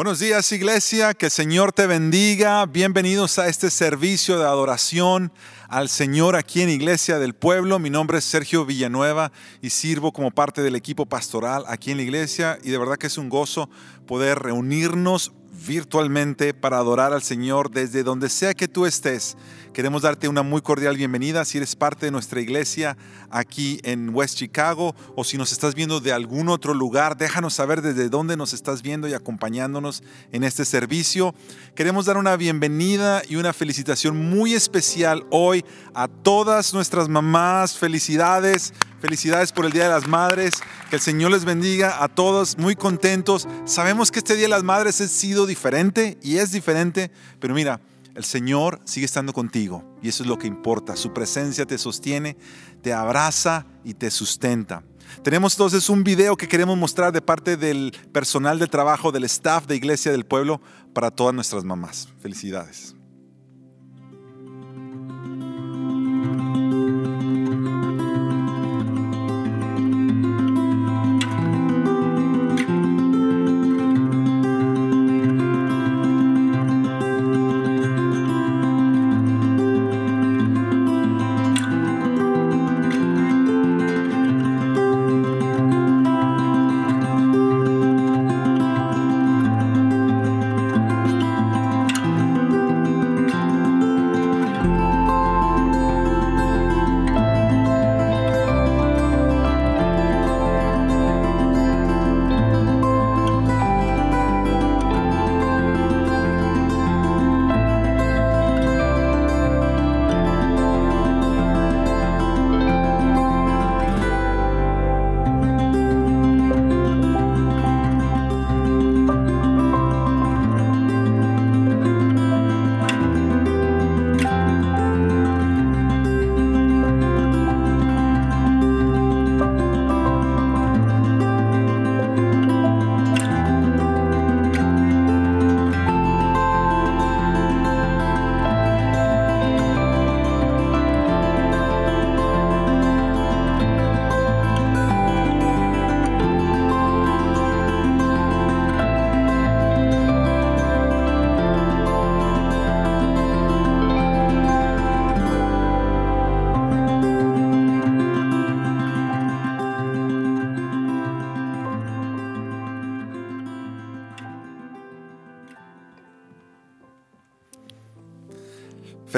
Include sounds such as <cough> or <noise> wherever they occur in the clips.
Buenos días iglesia, que el Señor te bendiga. Bienvenidos a este servicio de adoración al Señor aquí en Iglesia del Pueblo. Mi nombre es Sergio Villanueva y sirvo como parte del equipo pastoral aquí en la iglesia y de verdad que es un gozo poder reunirnos virtualmente para adorar al Señor desde donde sea que tú estés. Queremos darte una muy cordial bienvenida si eres parte de nuestra iglesia aquí en West Chicago o si nos estás viendo de algún otro lugar, déjanos saber desde dónde nos estás viendo y acompañándonos en este servicio. Queremos dar una bienvenida y una felicitación muy especial hoy a todas nuestras mamás. Felicidades, felicidades por el Día de las Madres. Que el Señor les bendiga a todos, muy contentos. Sabemos que este Día de las Madres ha sido diferente y es diferente, pero mira, el Señor sigue estando contigo y eso es lo que importa. Su presencia te sostiene, te abraza y te sustenta. Tenemos entonces un video que queremos mostrar de parte del personal de trabajo, del staff de Iglesia del Pueblo para todas nuestras mamás. Felicidades.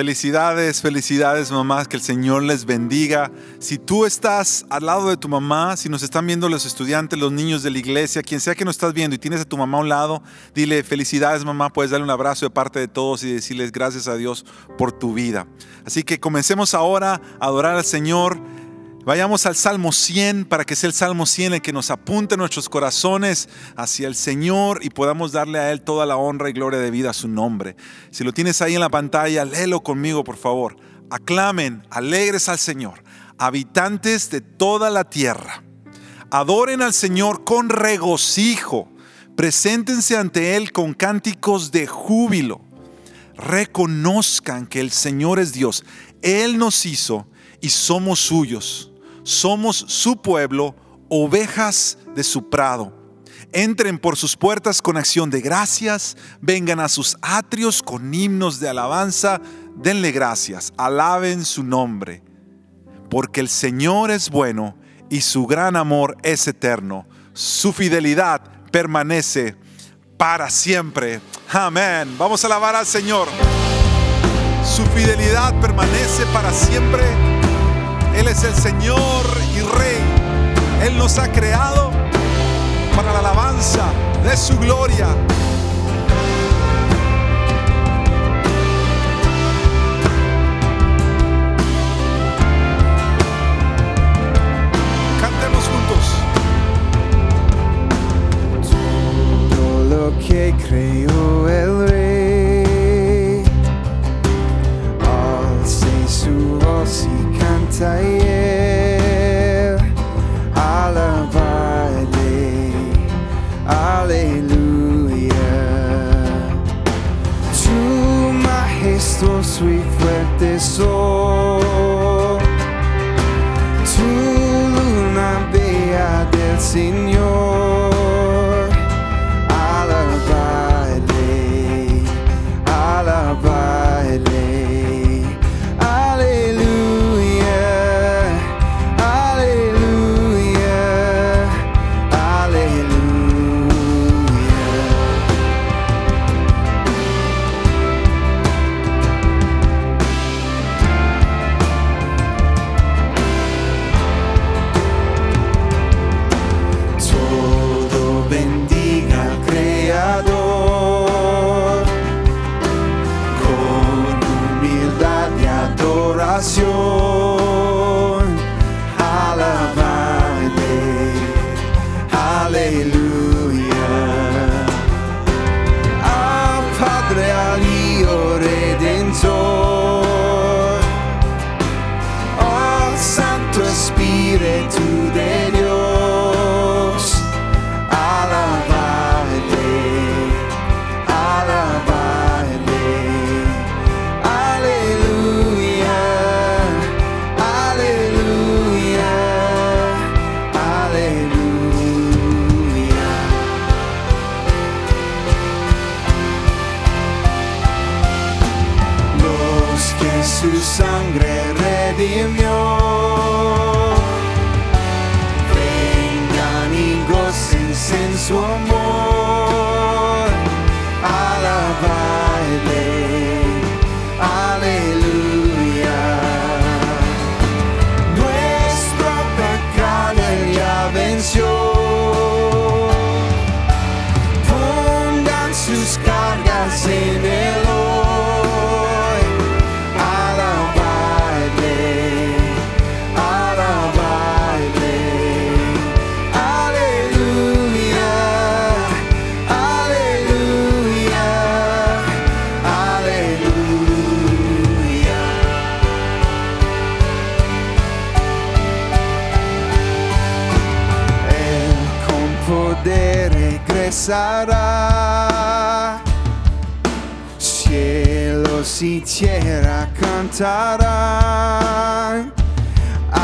Felicidades, felicidades mamás, que el Señor les bendiga. Si tú estás al lado de tu mamá, si nos están viendo los estudiantes, los niños de la iglesia, quien sea que nos estás viendo y tienes a tu mamá a un lado, dile felicidades mamá, puedes darle un abrazo de parte de todos y decirles gracias a Dios por tu vida. Así que comencemos ahora a adorar al Señor. Vayamos al Salmo 100 para que sea el Salmo 100 el que nos apunte nuestros corazones hacia el Señor y podamos darle a Él toda la honra y gloria de vida a su nombre. Si lo tienes ahí en la pantalla, léelo conmigo, por favor. Aclamen, alegres al Señor, habitantes de toda la tierra. Adoren al Señor con regocijo. Preséntense ante Él con cánticos de júbilo. Reconozcan que el Señor es Dios. Él nos hizo y somos suyos somos su pueblo, ovejas de su prado. Entren por sus puertas con acción de gracias, vengan a sus atrios con himnos de alabanza, denle gracias, alaben su nombre, porque el Señor es bueno y su gran amor es eterno, su fidelidad permanece para siempre. Amén. Vamos a alabar al Señor. Su fidelidad permanece para siempre él es el Señor y Rey. Él nos ha creado para la alabanza de su gloria. Cantemos juntos. Todo lo que creó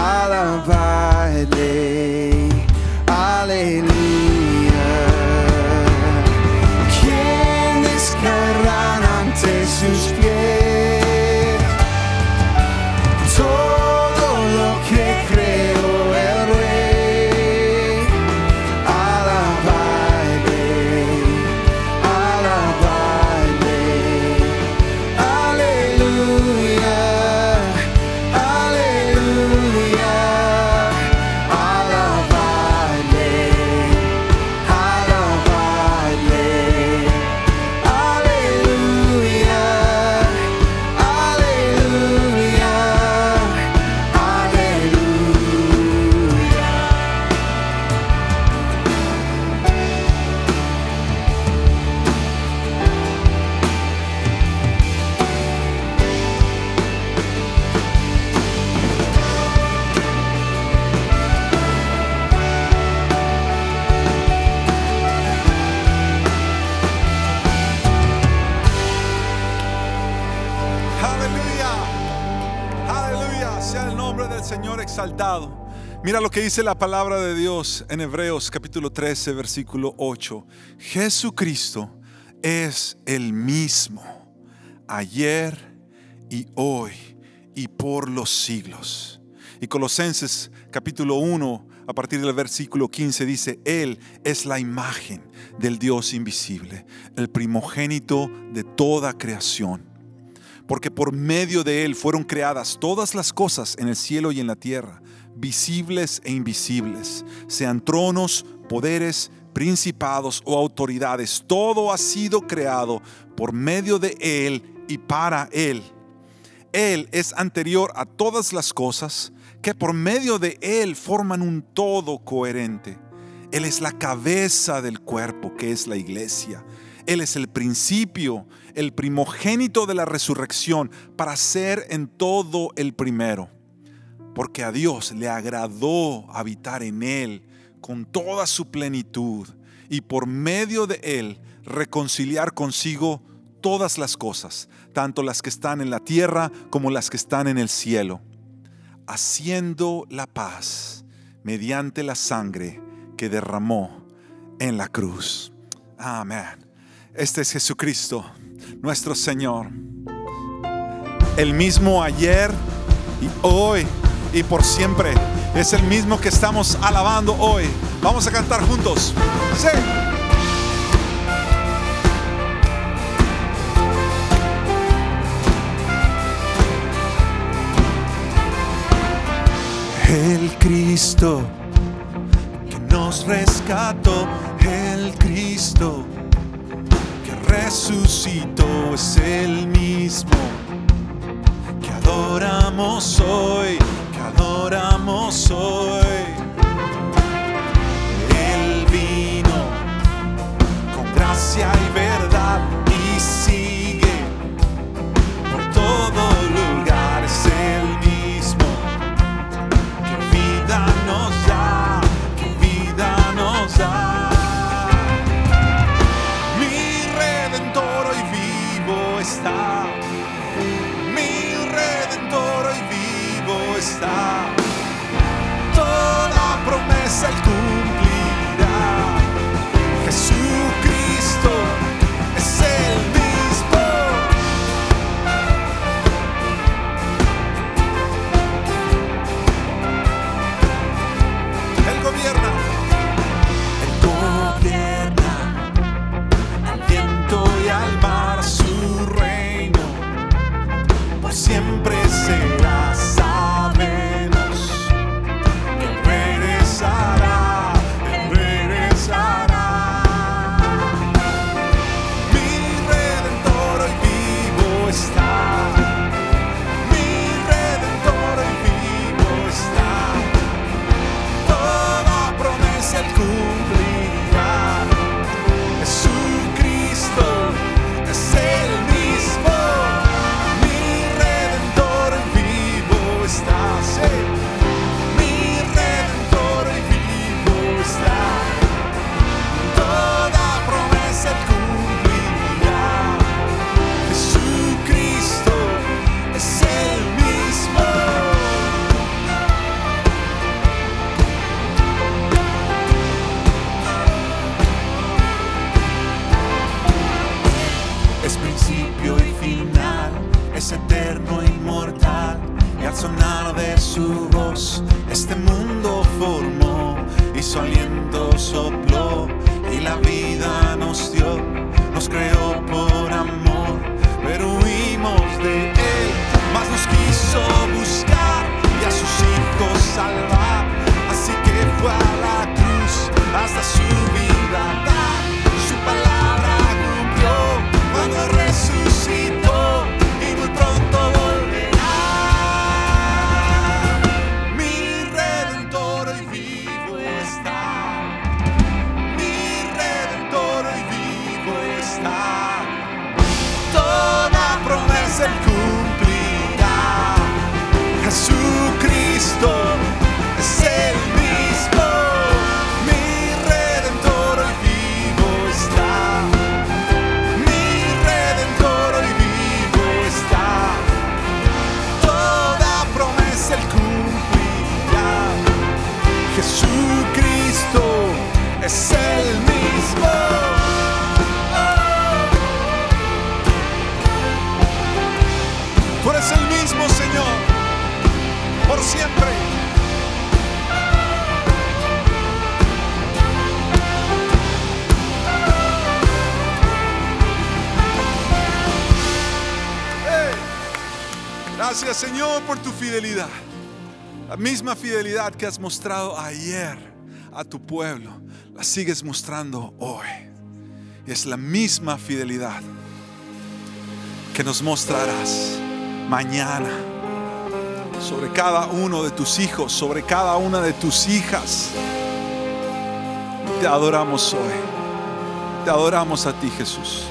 ela vai. Dice la palabra de Dios en Hebreos capítulo 13, versículo 8. Jesucristo es el mismo ayer y hoy y por los siglos. Y Colosenses capítulo 1, a partir del versículo 15 dice, Él es la imagen del Dios invisible, el primogénito de toda creación porque por medio de Él fueron creadas todas las cosas en el cielo y en la tierra, visibles e invisibles, sean tronos, poderes, principados o autoridades. Todo ha sido creado por medio de Él y para Él. Él es anterior a todas las cosas que por medio de Él forman un todo coherente. Él es la cabeza del cuerpo que es la iglesia. Él es el principio, el primogénito de la resurrección para ser en todo el primero. Porque a Dios le agradó habitar en Él con toda su plenitud y por medio de Él reconciliar consigo todas las cosas, tanto las que están en la tierra como las que están en el cielo, haciendo la paz mediante la sangre que derramó en la cruz. Amén. Este es Jesucristo, nuestro Señor. El mismo ayer y hoy y por siempre. Es el mismo que estamos alabando hoy. Vamos a cantar juntos. Sí. El Cristo que nos rescató, el Cristo que resucitó es el mismo que adoramos hoy So. Jesucristo es el mismo. Oh. Tú eres el mismo Señor, por siempre. Gracias Señor por tu fidelidad. La misma fidelidad que has mostrado ayer a tu pueblo, la sigues mostrando hoy. Y es la misma fidelidad que nos mostrarás mañana sobre cada uno de tus hijos, sobre cada una de tus hijas. Te adoramos hoy. Te adoramos a ti, Jesús.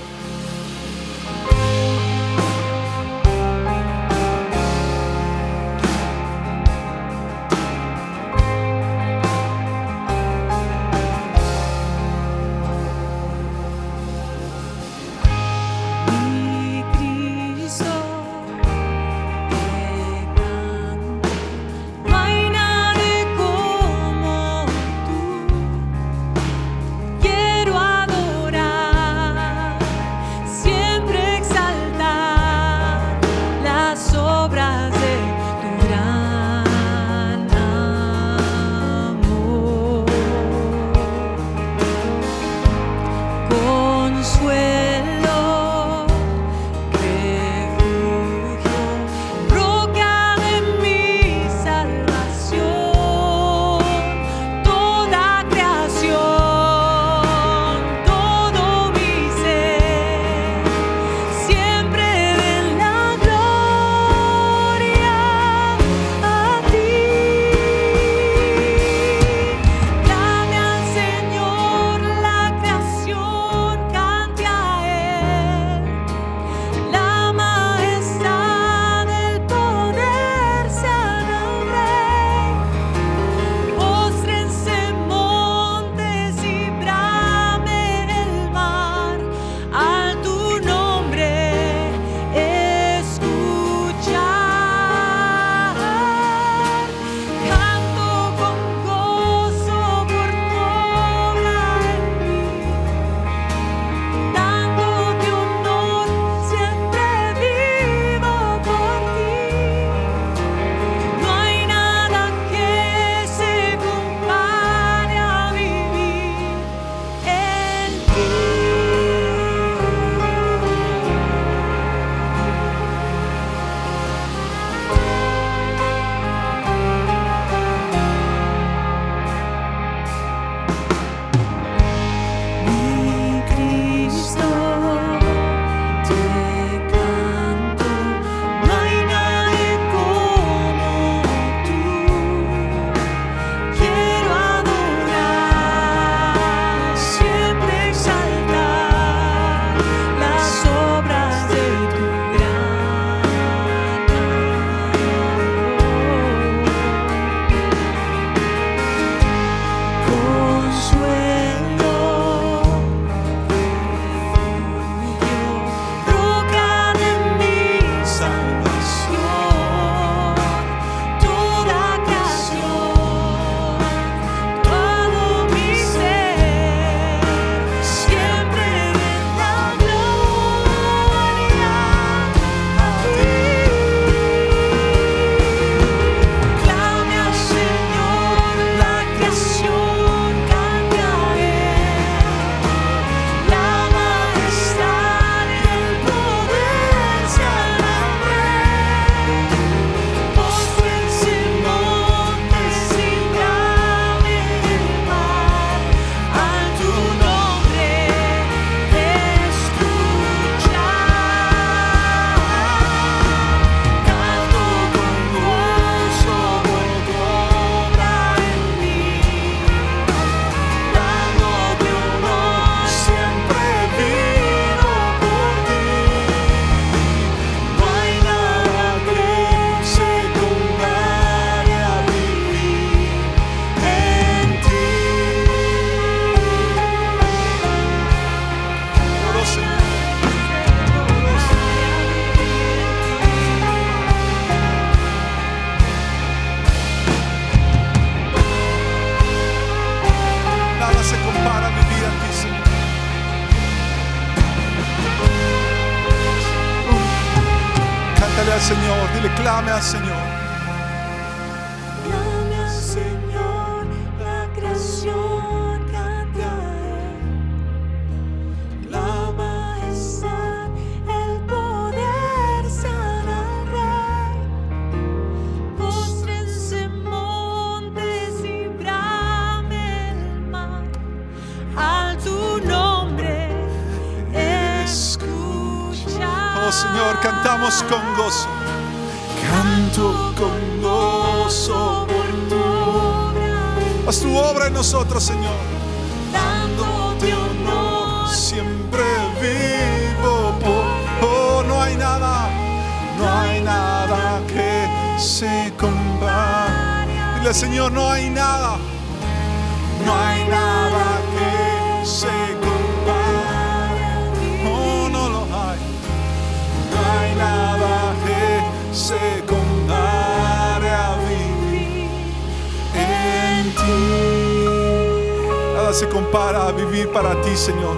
Se compara a vivir para ti, Señor.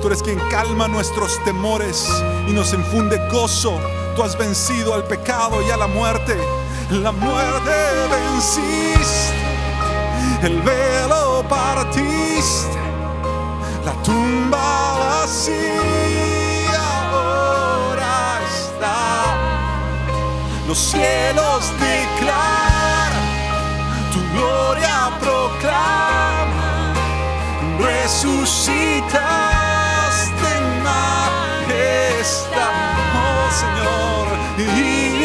Tú eres quien calma nuestros temores y nos infunde gozo. Tú has vencido al pecado y a la muerte. La muerte venciste. El velo partiste. La tumba vacía ahora está. Los cielos declaran, tu gloria proclama. Resucitaste en majestad, oh Señor, inigualable,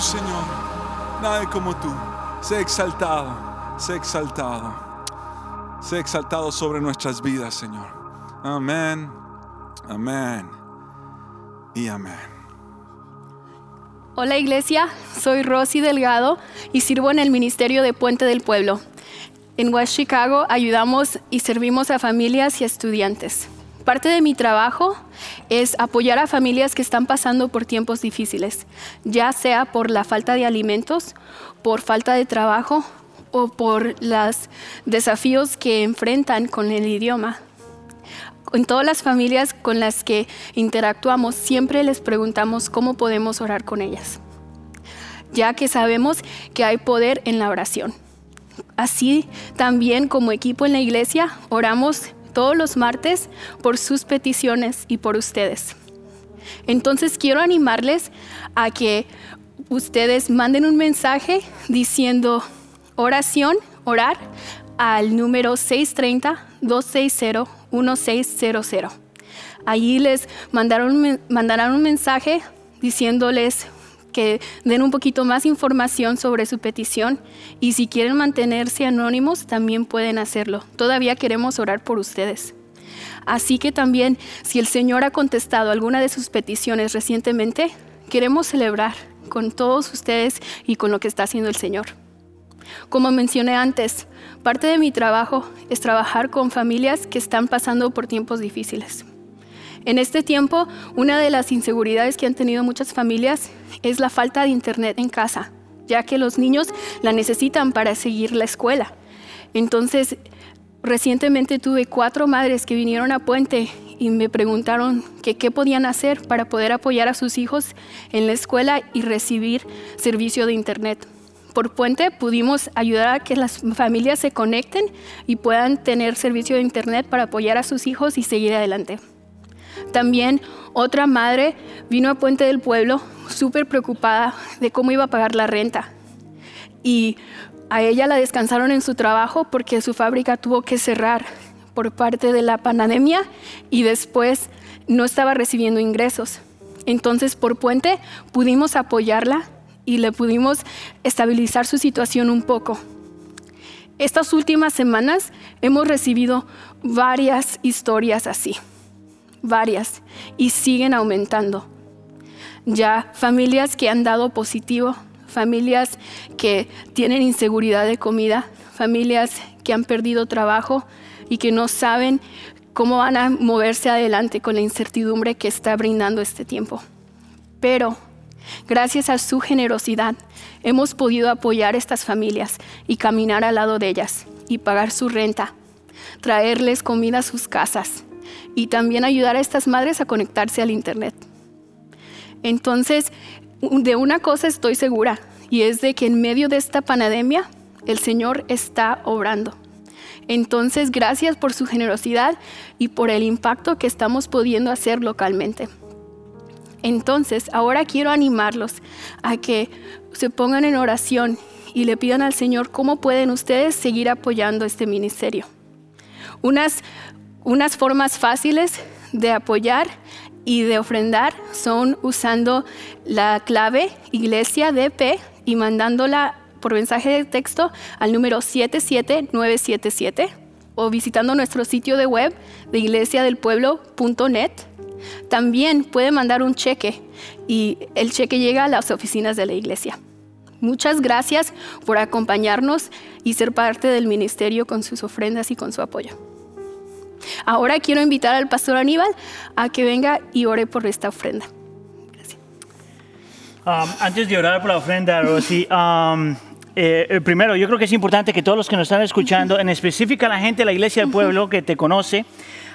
Señor. Nadie como tú. Sé exaltado, sé exaltado. Sé exaltado sobre nuestras vidas, Señor. Amén, amén y amén. Hola iglesia, soy Rosy Delgado y sirvo en el Ministerio de Puente del Pueblo. En West Chicago ayudamos y servimos a familias y estudiantes. Parte de mi trabajo es apoyar a familias que están pasando por tiempos difíciles, ya sea por la falta de alimentos, por falta de trabajo o por los desafíos que enfrentan con el idioma. En todas las familias con las que interactuamos siempre les preguntamos cómo podemos orar con ellas, ya que sabemos que hay poder en la oración. Así también como equipo en la iglesia oramos todos los martes por sus peticiones y por ustedes. Entonces quiero animarles a que ustedes manden un mensaje diciendo oración, orar al número 630-260-1600. Allí les mandarán un mensaje diciéndoles que den un poquito más información sobre su petición y si quieren mantenerse anónimos también pueden hacerlo. Todavía queremos orar por ustedes. Así que también si el Señor ha contestado alguna de sus peticiones recientemente, queremos celebrar con todos ustedes y con lo que está haciendo el Señor. Como mencioné antes, parte de mi trabajo es trabajar con familias que están pasando por tiempos difíciles. En este tiempo, una de las inseguridades que han tenido muchas familias es la falta de internet en casa, ya que los niños la necesitan para seguir la escuela. Entonces, recientemente tuve cuatro madres que vinieron a Puente y me preguntaron qué podían hacer para poder apoyar a sus hijos en la escuela y recibir servicio de internet. Por Puente pudimos ayudar a que las familias se conecten y puedan tener servicio de internet para apoyar a sus hijos y seguir adelante. También otra madre vino a Puente del Pueblo súper preocupada de cómo iba a pagar la renta. Y a ella la descansaron en su trabajo porque su fábrica tuvo que cerrar por parte de la pandemia y después no estaba recibiendo ingresos. Entonces por Puente pudimos apoyarla y le pudimos estabilizar su situación un poco. Estas últimas semanas hemos recibido varias historias así, varias, y siguen aumentando. Ya familias que han dado positivo, familias que tienen inseguridad de comida, familias que han perdido trabajo y que no saben cómo van a moverse adelante con la incertidumbre que está brindando este tiempo. Pero Gracias a su generosidad, hemos podido apoyar a estas familias y caminar al lado de ellas y pagar su renta, traerles comida a sus casas y también ayudar a estas madres a conectarse al Internet. Entonces, de una cosa estoy segura y es de que en medio de esta pandemia el Señor está obrando. Entonces, gracias por su generosidad y por el impacto que estamos pudiendo hacer localmente. Entonces, ahora quiero animarlos a que se pongan en oración y le pidan al Señor cómo pueden ustedes seguir apoyando este ministerio. Unas, unas formas fáciles de apoyar y de ofrendar son usando la clave Iglesia DP y mandándola por mensaje de texto al número 77977 o visitando nuestro sitio de web de iglesiadelpueblo.net también puede mandar un cheque y el cheque llega a las oficinas de la iglesia. Muchas gracias por acompañarnos y ser parte del ministerio con sus ofrendas y con su apoyo. Ahora quiero invitar al pastor Aníbal a que venga y ore por esta ofrenda. Gracias. Um, antes de orar por la ofrenda, Rosy, um, eh, eh, primero, yo creo que es importante que todos los que nos están escuchando, en específica la gente de la iglesia del pueblo que te conoce,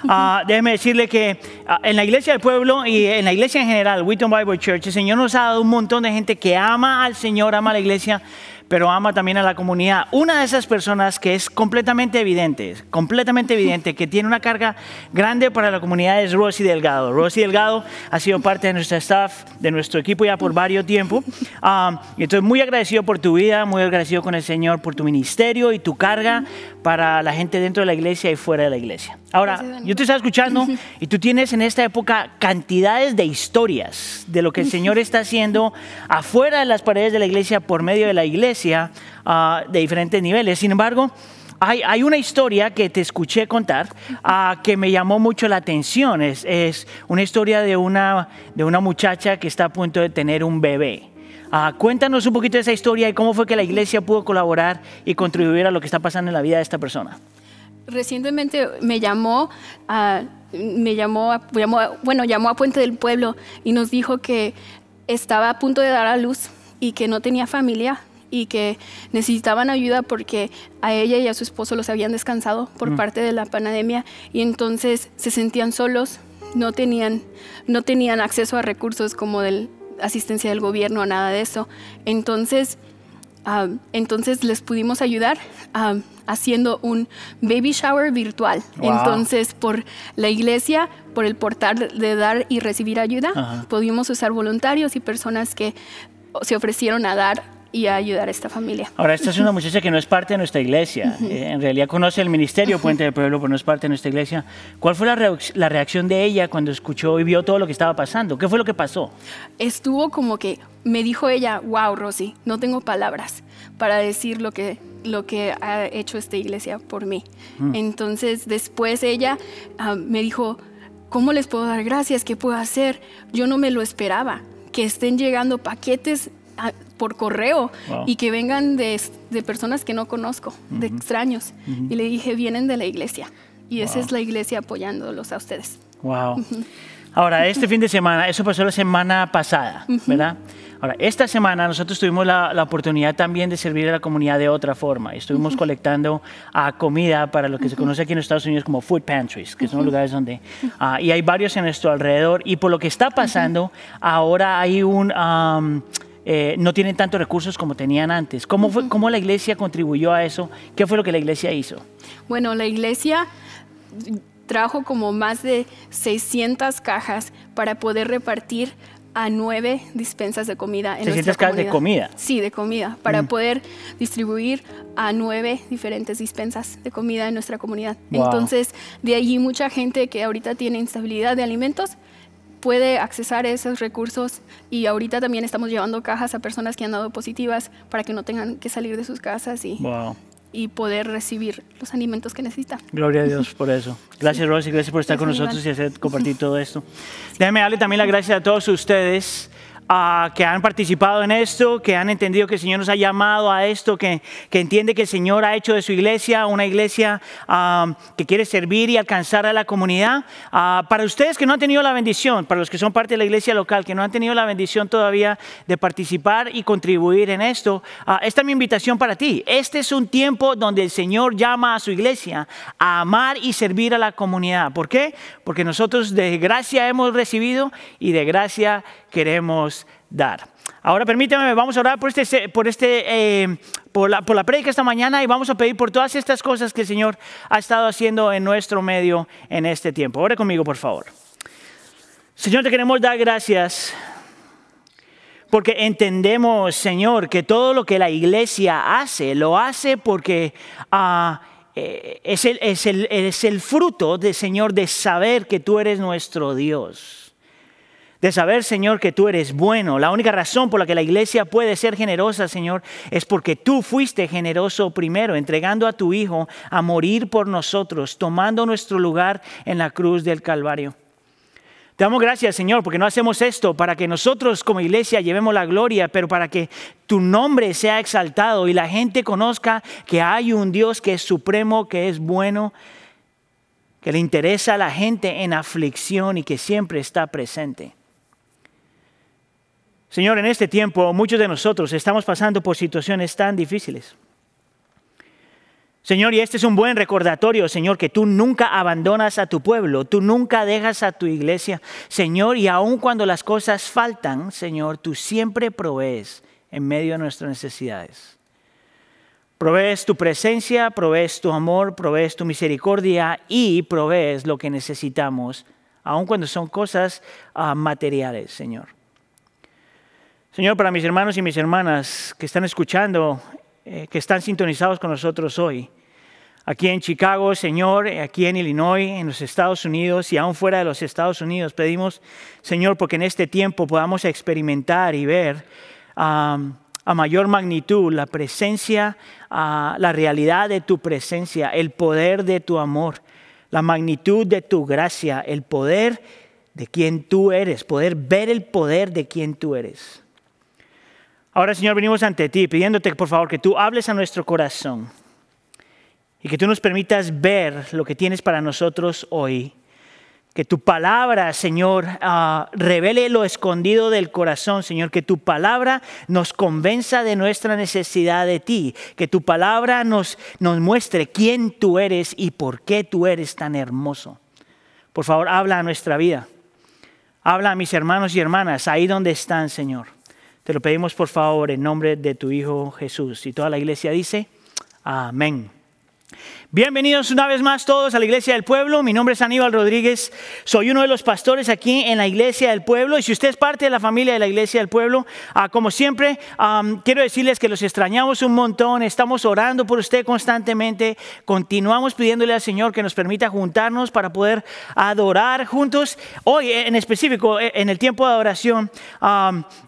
ah, déjeme decirle que ah, en la iglesia del pueblo y en la iglesia en general, Wheaton Bible Church, el Señor nos ha dado un montón de gente que ama al Señor, ama a la iglesia, pero ama también a la comunidad. Una de esas personas que es completamente evidente, completamente evidente, que tiene una carga grande para la comunidad es Rosy Delgado. Rosy Delgado ha sido parte de nuestro staff, de nuestro equipo ya por varios tiempos. Um, y estoy muy agradecido por tu vida, muy agradecido con el Señor por tu ministerio y tu carga para la gente dentro de la iglesia y fuera de la iglesia. Ahora, yo te estaba escuchando <laughs> y tú tienes en esta época cantidades de historias de lo que el Señor está haciendo afuera de las paredes de la iglesia por medio de la iglesia ah, de diferentes niveles. Sin embargo, hay, hay una historia que te escuché contar ah, que me llamó mucho la atención. Es, es una historia de una, de una muchacha que está a punto de tener un bebé. Ah, cuéntanos un poquito de esa historia y cómo fue que la iglesia pudo colaborar y contribuir a lo que está pasando en la vida de esta persona. Recientemente me llamó, a- me llamó, a- llamó a- bueno, llamó a Puente del Pueblo y nos dijo que estaba a punto de dar a luz y que no tenía familia y que necesitaban ayuda porque a ella y a su esposo los habían descansado por parte de la pandemia y entonces se sentían solos, no tenían, no tenían acceso a recursos como de asistencia del gobierno o nada de eso. Entonces, Ah, entonces les pudimos ayudar ah, haciendo un baby shower virtual. Wow. Entonces, por la iglesia, por el portal de dar y recibir ayuda, pudimos usar voluntarios y personas que se ofrecieron a dar y a ayudar a esta familia. Ahora, esta es una muchacha que no es parte de nuestra iglesia. Eh, en realidad conoce el ministerio Puente del Pueblo, pero no es parte de nuestra iglesia. ¿Cuál fue la, la reacción de ella cuando escuchó y vio todo lo que estaba pasando? ¿Qué fue lo que pasó? Estuvo como que me dijo ella, wow, Rosy, no tengo palabras para decir lo que, lo que ha hecho esta iglesia por mí. Entonces, después ella ah, me dijo, ¿cómo les puedo dar gracias? ¿Qué puedo hacer? Yo no me lo esperaba, que estén llegando paquetes ah, por correo Wow. y que vengan de, de personas que no conozco, de extraños. Y le dije, vienen de la iglesia. Y esa Wow. es la iglesia apoyándolos a ustedes. Wow. Ahora, este fin de semana, eso pasó la semana pasada, ¿verdad? Ahora, esta semana nosotros tuvimos la, la oportunidad también de servir a la comunidad de otra forma. Estuvimos colectando ah, comida para lo que se conoce aquí en Estados Unidos como food pantries, que son lugares donde... ah, y hay varios en nuestro alrededor. Y por lo que está pasando, ahora hay un... am, eh, no tienen tantos recursos como tenían antes. ¿Cómo, fue, ¿Cómo la iglesia contribuyó a eso? ¿Qué fue lo que la iglesia hizo? Bueno, la iglesia trajo como más de 600 cajas para poder repartir a nueve dispensas de comida en 600 nuestra cajas de comida. Sí, de comida, para poder distribuir a nueve diferentes dispensas de comida en nuestra comunidad. Wow. Entonces, de allí mucha gente que ahorita tiene instabilidad de alimentos puede accesar a esos recursos y ahorita también estamos llevando cajas a personas que han dado positivas para que no tengan que salir de sus casas y, Wow. y poder recibir los alimentos que necesitan. Gloria a Dios por eso. <laughs> Gracias, Rosy. Gracias por estar con Gracias, nosotros y hacer <laughs> compartir todo esto. Déjeme darle también las gracias a todos ustedes que han participado en esto, que han entendido que el Señor nos ha llamado a esto, que, que entiende que el Señor ha hecho de su iglesia una iglesia ah, que quiere servir y alcanzar a la comunidad. Ah, para ustedes que no han tenido la bendición, para los que son parte de la iglesia local, que no han tenido la bendición todavía de participar y contribuir en esto, ah, esta es mi invitación para ti. Este es un tiempo donde el Señor llama a su iglesia a amar y servir a la comunidad. ¿Por qué? Porque nosotros de gracia hemos recibido y de gracia queremos dar. Ahora permítame, vamos a orar por este, por este, eh, por la, por la prédica esta mañana y vamos a pedir por todas estas cosas que el Señor ha estado haciendo en nuestro medio en este tiempo. Ore conmigo, por favor. Señor, te queremos dar gracias porque entendemos, Señor, que todo lo que la iglesia hace, lo hace porque eh, es, el, es, el, es el fruto, Señor, de saber que tú eres nuestro Dios. De saber, Señor, que tú eres bueno. La única razón por la que la iglesia puede ser generosa, Señor, es porque tú fuiste generoso primero, entregando a tu Hijo a morir por nosotros, tomando nuestro lugar en la cruz del Calvario. Te damos gracias, Señor, porque no hacemos esto para que nosotros como iglesia llevemos la gloria, pero para que tu nombre sea exaltado y la gente conozca que hay un Dios que es supremo, que es bueno, que le interesa a la gente en aflicción y que siempre está presente. Señor, en este tiempo muchos de nosotros estamos pasando por situaciones tan difíciles. Señor, y este es un buen recordatorio, Señor, que tú nunca abandonas a tu pueblo, tú nunca dejas a tu iglesia, Señor, y aun cuando las cosas faltan, Señor, tú siempre provees en medio de nuestras necesidades. Provees tu presencia, provees tu amor, provees tu misericordia y provees lo que necesitamos, aun cuando son cosas ah, materiales, Señor. Señor, para mis hermanos y mis hermanas que están escuchando, eh, que están sintonizados con nosotros hoy, aquí en Chicago, Señor, aquí en Illinois, en los Estados Unidos y aún fuera de los Estados Unidos, pedimos, Señor, porque en este tiempo podamos experimentar y ver a mayor magnitud la presencia, la realidad de tu presencia, el poder de tu amor, la magnitud de tu gracia, el poder de quien tú eres, poder ver el poder de quien tú eres. Ahora, Señor, venimos ante ti pidiéndote, por favor, que tú hables a nuestro corazón y que tú nos permitas ver lo que tienes para nosotros hoy. Que tu palabra, Señor, uh, revele lo escondido del corazón, Señor. Que tu palabra nos convenza de nuestra necesidad de ti. Que tu palabra nos, nos muestre quién tú eres y por qué tú eres tan hermoso. Por favor, habla a nuestra vida. Habla a mis hermanos y hermanas ahí donde están, Señor. Te lo pedimos por favor en nombre de tu Hijo Jesús. Y toda la iglesia dice, amén. Bienvenidos una vez más todos a la Iglesia del Pueblo. Mi nombre es Aníbal Rodríguez. Soy uno de los pastores aquí en la Iglesia del Pueblo. Y si usted es parte de la familia de la Iglesia del Pueblo, ah, como siempre, quiero decirles que los extrañamos un montón. Estamos orando por usted constantemente. Continuamos pidiéndole al Señor que nos permita juntarnos para poder adorar juntos. Hoy, en específico, en el tiempo de adoración,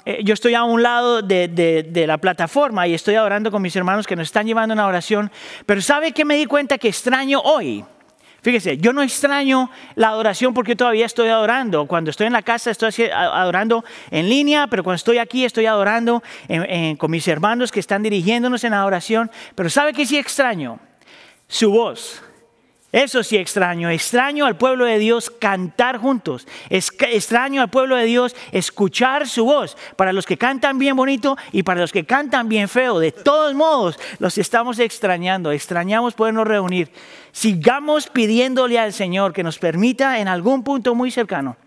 eh, yo estoy a un lado de, de, de la plataforma y estoy adorando con mis hermanos que nos están llevando en oración. Pero ¿sabe qué me di cuenta que extraño hoy? Fíjese, yo no extraño la adoración porque todavía estoy adorando. Cuando estoy en la casa estoy adorando en línea, pero cuando estoy aquí estoy adorando con mis hermanos que están dirigiéndonos en adoración. Pero ¿sabe qué sí extraño? Su voz Eso sí extraño, extraño al pueblo de Dios cantar juntos, extraño al pueblo de Dios escuchar su voz, para los que cantan bien bonito y para los que cantan bien feo, de todos modos los estamos extrañando, extrañamos podernos reunir. Sigamos pidiéndole al Señor que nos permita en algún punto muy cercano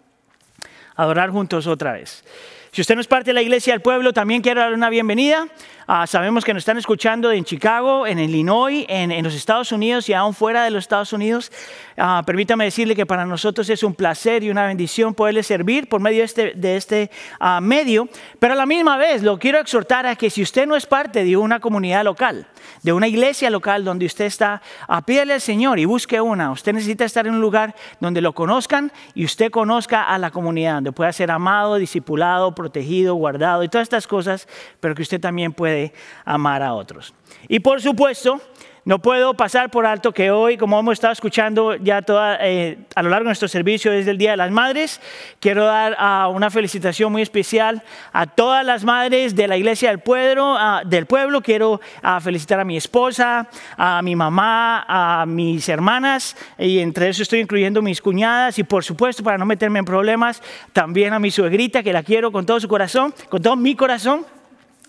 adorar juntos otra vez. Si usted no es parte de la iglesia del pueblo, también quiero darle una bienvenida. Ah, sabemos que nos están escuchando en Chicago, en Illinois, en, los Estados Unidos y aún fuera de los Estados Unidos. Ah, permítame decirle que para nosotros es un placer y una bendición poderle servir por medio de este, este ah, medio, pero a la misma vez lo quiero exhortar a que si usted no es parte de una comunidad local, de una iglesia local donde usted está, pídale al Señor y busque una. Usted necesita estar en un lugar donde lo conozcan y usted conozca a la comunidad, donde pueda ser amado, discipulado, protegido, guardado y todas estas cosas, pero que usted también puede amar a otros. Y por supuesto, no puedo pasar por alto que hoy, como hemos estado escuchando ya eh, a lo largo de nuestro servicio desde el Día de las Madres, quiero dar ah, una felicitación muy especial a todas las madres de la Iglesia del Pueblo. ah, del pueblo. Quiero ah, felicitar a mi esposa, a mi mamá, a mis hermanas, y entre eso estoy incluyendo mis cuñadas, y por supuesto, para no meterme en problemas, también a mi suegrita, que la quiero con todo su corazón, con todo mi corazón.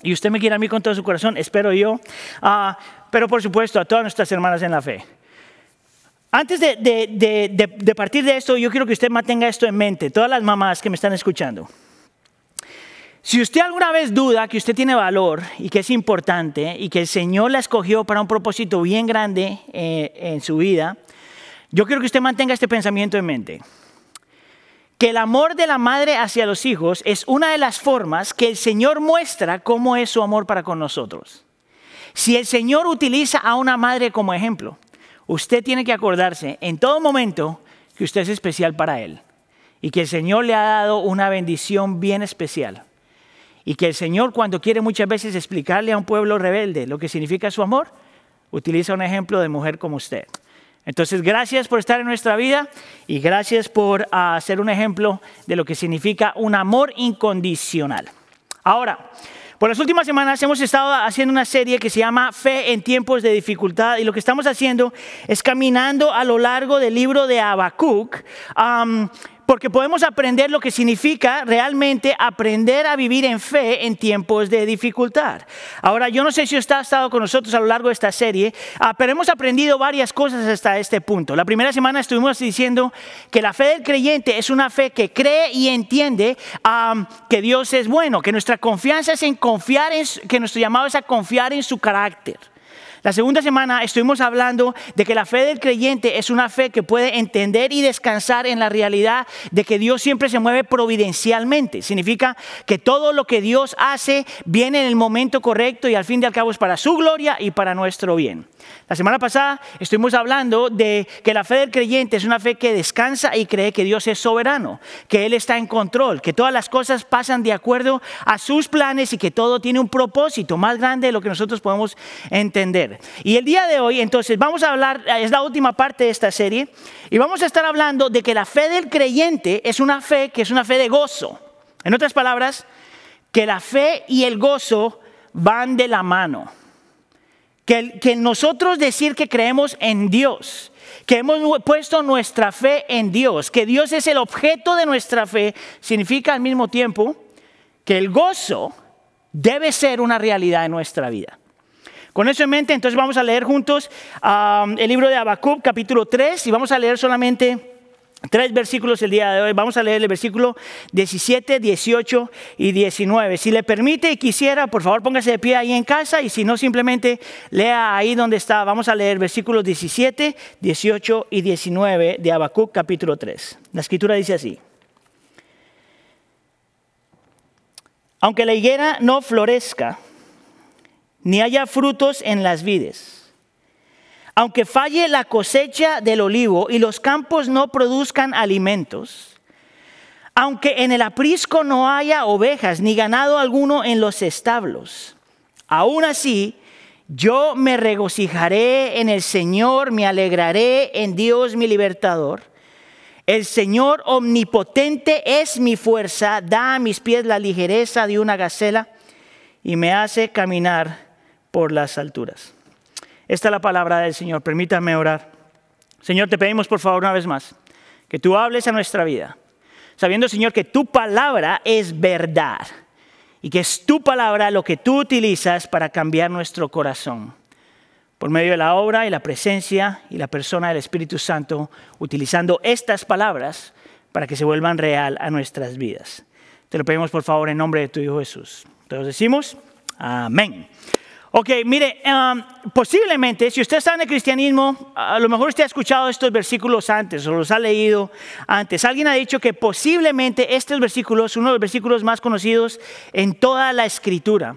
Y usted me quiere a mí con todo su corazón, espero yo. Ah, pero por supuesto a todas nuestras hermanas en la fe. Antes de- de- de- de partir de esto, yo quiero que usted mantenga esto en mente, todas las mamás que me están escuchando. Si usted alguna vez duda que usted tiene valor y que es importante y que el Señor la escogió para un propósito bien grande eh, en su vida, yo quiero que usted mantenga este pensamiento en mente que el amor de la madre hacia los hijos es una de las formas que el Señor muestra cómo es su amor para con nosotros. Si el Señor utiliza a una madre como ejemplo, usted tiene que acordarse en todo momento que usted es especial para Él y que el Señor le ha dado una bendición bien especial. Y que el Señor cuando quiere muchas veces explicarle a un pueblo rebelde lo que significa su amor, utiliza un ejemplo de mujer como usted. Entonces, gracias por estar en nuestra vida y gracias por ah, ser un ejemplo de lo que significa un amor incondicional. Ahora, por las últimas semanas hemos estado haciendo una serie que se llama Fe en tiempos de dificultad y lo que estamos haciendo es caminando a lo largo del libro de Habacuc. am, porque podemos aprender lo que significa realmente aprender a vivir en fe en tiempos de dificultad. Ahora, yo no sé si usted ha estado con nosotros a lo largo de esta serie, ah, pero hemos aprendido varias cosas hasta este punto. La primera semana estuvimos diciendo que la fe del creyente es una fe que cree y entiende am, que Dios es bueno, que nuestra confianza es en confiar en, que nuestro llamado es a confiar en su carácter. La segunda semana estuvimos hablando de que la fe del creyente es una fe que puede entender y descansar en la realidad de que Dios siempre se mueve providencialmente. Significa que todo lo que Dios hace viene en el momento correcto y al fin y al cabo es para su gloria y para nuestro bien. La semana pasada estuvimos hablando de que la fe del creyente es una fe que descansa y cree que Dios es soberano, que Él está en control, que todas las cosas pasan de acuerdo a sus planes y que todo tiene un propósito más grande de lo que nosotros podemos entender. Y el día de hoy, entonces, vamos a hablar, es la última parte de esta serie, y vamos a estar hablando de que la fe del creyente es una fe que es una fe de gozo. En otras palabras, que la fe y el gozo van de la mano. Que, que nosotros decir que creemos en Dios, que hemos puesto nuestra fe en Dios, que Dios es el objeto de nuestra fe, significa al mismo tiempo que el gozo debe ser una realidad en nuestra vida. Con eso en mente, entonces vamos a leer juntos el libro de Habacuc, capítulo 3, y vamos a leer solamente tres versículos el día de hoy. Vamos a leer el versículo 17, 18 y 19. Si le permite y quisiera, por favor póngase de pie ahí en casa, y si no, simplemente lea ahí donde está. Vamos a leer versículos 17, 18 y 19 de Habacuc, capítulo 3. La escritura dice así. Aunque la higuera no florezca, ni haya frutos en las vides. Aunque falle la cosecha del olivo y los campos no produzcan alimentos, aunque en el aprisco no haya ovejas ni ganado alguno en los establos, aún así yo me regocijaré en el Señor, me alegraré en Dios mi libertador. El Señor omnipotente es mi fuerza, da a mis pies la ligereza de una gacela y me hace caminar por las alturas. Esta es la palabra del Señor. Permítanme orar. Señor, te pedimos por favor una vez más que tú hables a nuestra vida, sabiendo, Señor, que tu palabra es verdad y que es tu palabra lo que tú utilizas para cambiar nuestro corazón. Por medio de la obra y la presencia y la persona del Espíritu Santo, utilizando estas palabras para que se vuelvan real a nuestras vidas. Te lo pedimos por favor en nombre de tu Hijo Jesús. Todos decimos, amén. Ok, mire, um, posiblemente si usted está en el cristianismo, a lo mejor usted ha escuchado estos versículos antes o los ha leído antes. Alguien ha dicho que posiblemente estos versículos son uno de los versículos más conocidos en toda la escritura.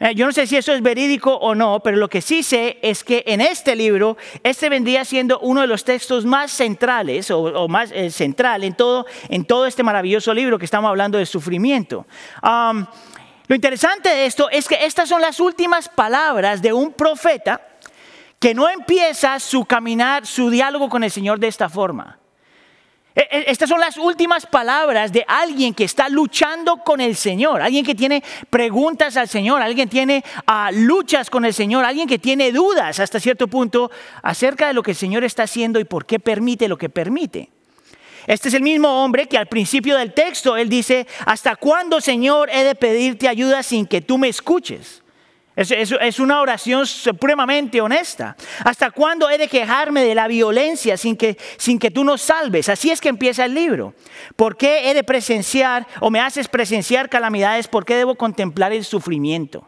Eh, yo no sé si eso es verídico o no, pero lo que sí sé es que en este libro, este vendría siendo uno de los textos más centrales o, más eh, central en todo, en todo este maravilloso libro que estamos hablando de sufrimiento. Lo interesante de esto es que estas son las últimas palabras de un profeta que no empieza su caminar, su diálogo con el Señor de esta forma. E, e, Estas son las últimas palabras de alguien que está luchando con el Señor, alguien que tiene preguntas al Señor, alguien que tiene ah, luchas con el Señor, alguien que tiene dudas hasta cierto punto acerca de lo que el Señor está haciendo y por qué permite lo que permite. Este es el mismo hombre que al principio del texto él dice, ¿hasta cuándo, Señor, he de pedirte ayuda sin que tú me escuches? Es, es- es una oración supremamente honesta. ¿Hasta cuándo he de quejarme de la violencia sin que, sin que tú nos salves? Así es que empieza el libro. ¿Por qué he de presenciar o me haces presenciar calamidades? ¿Por qué debo contemplar el sufrimiento?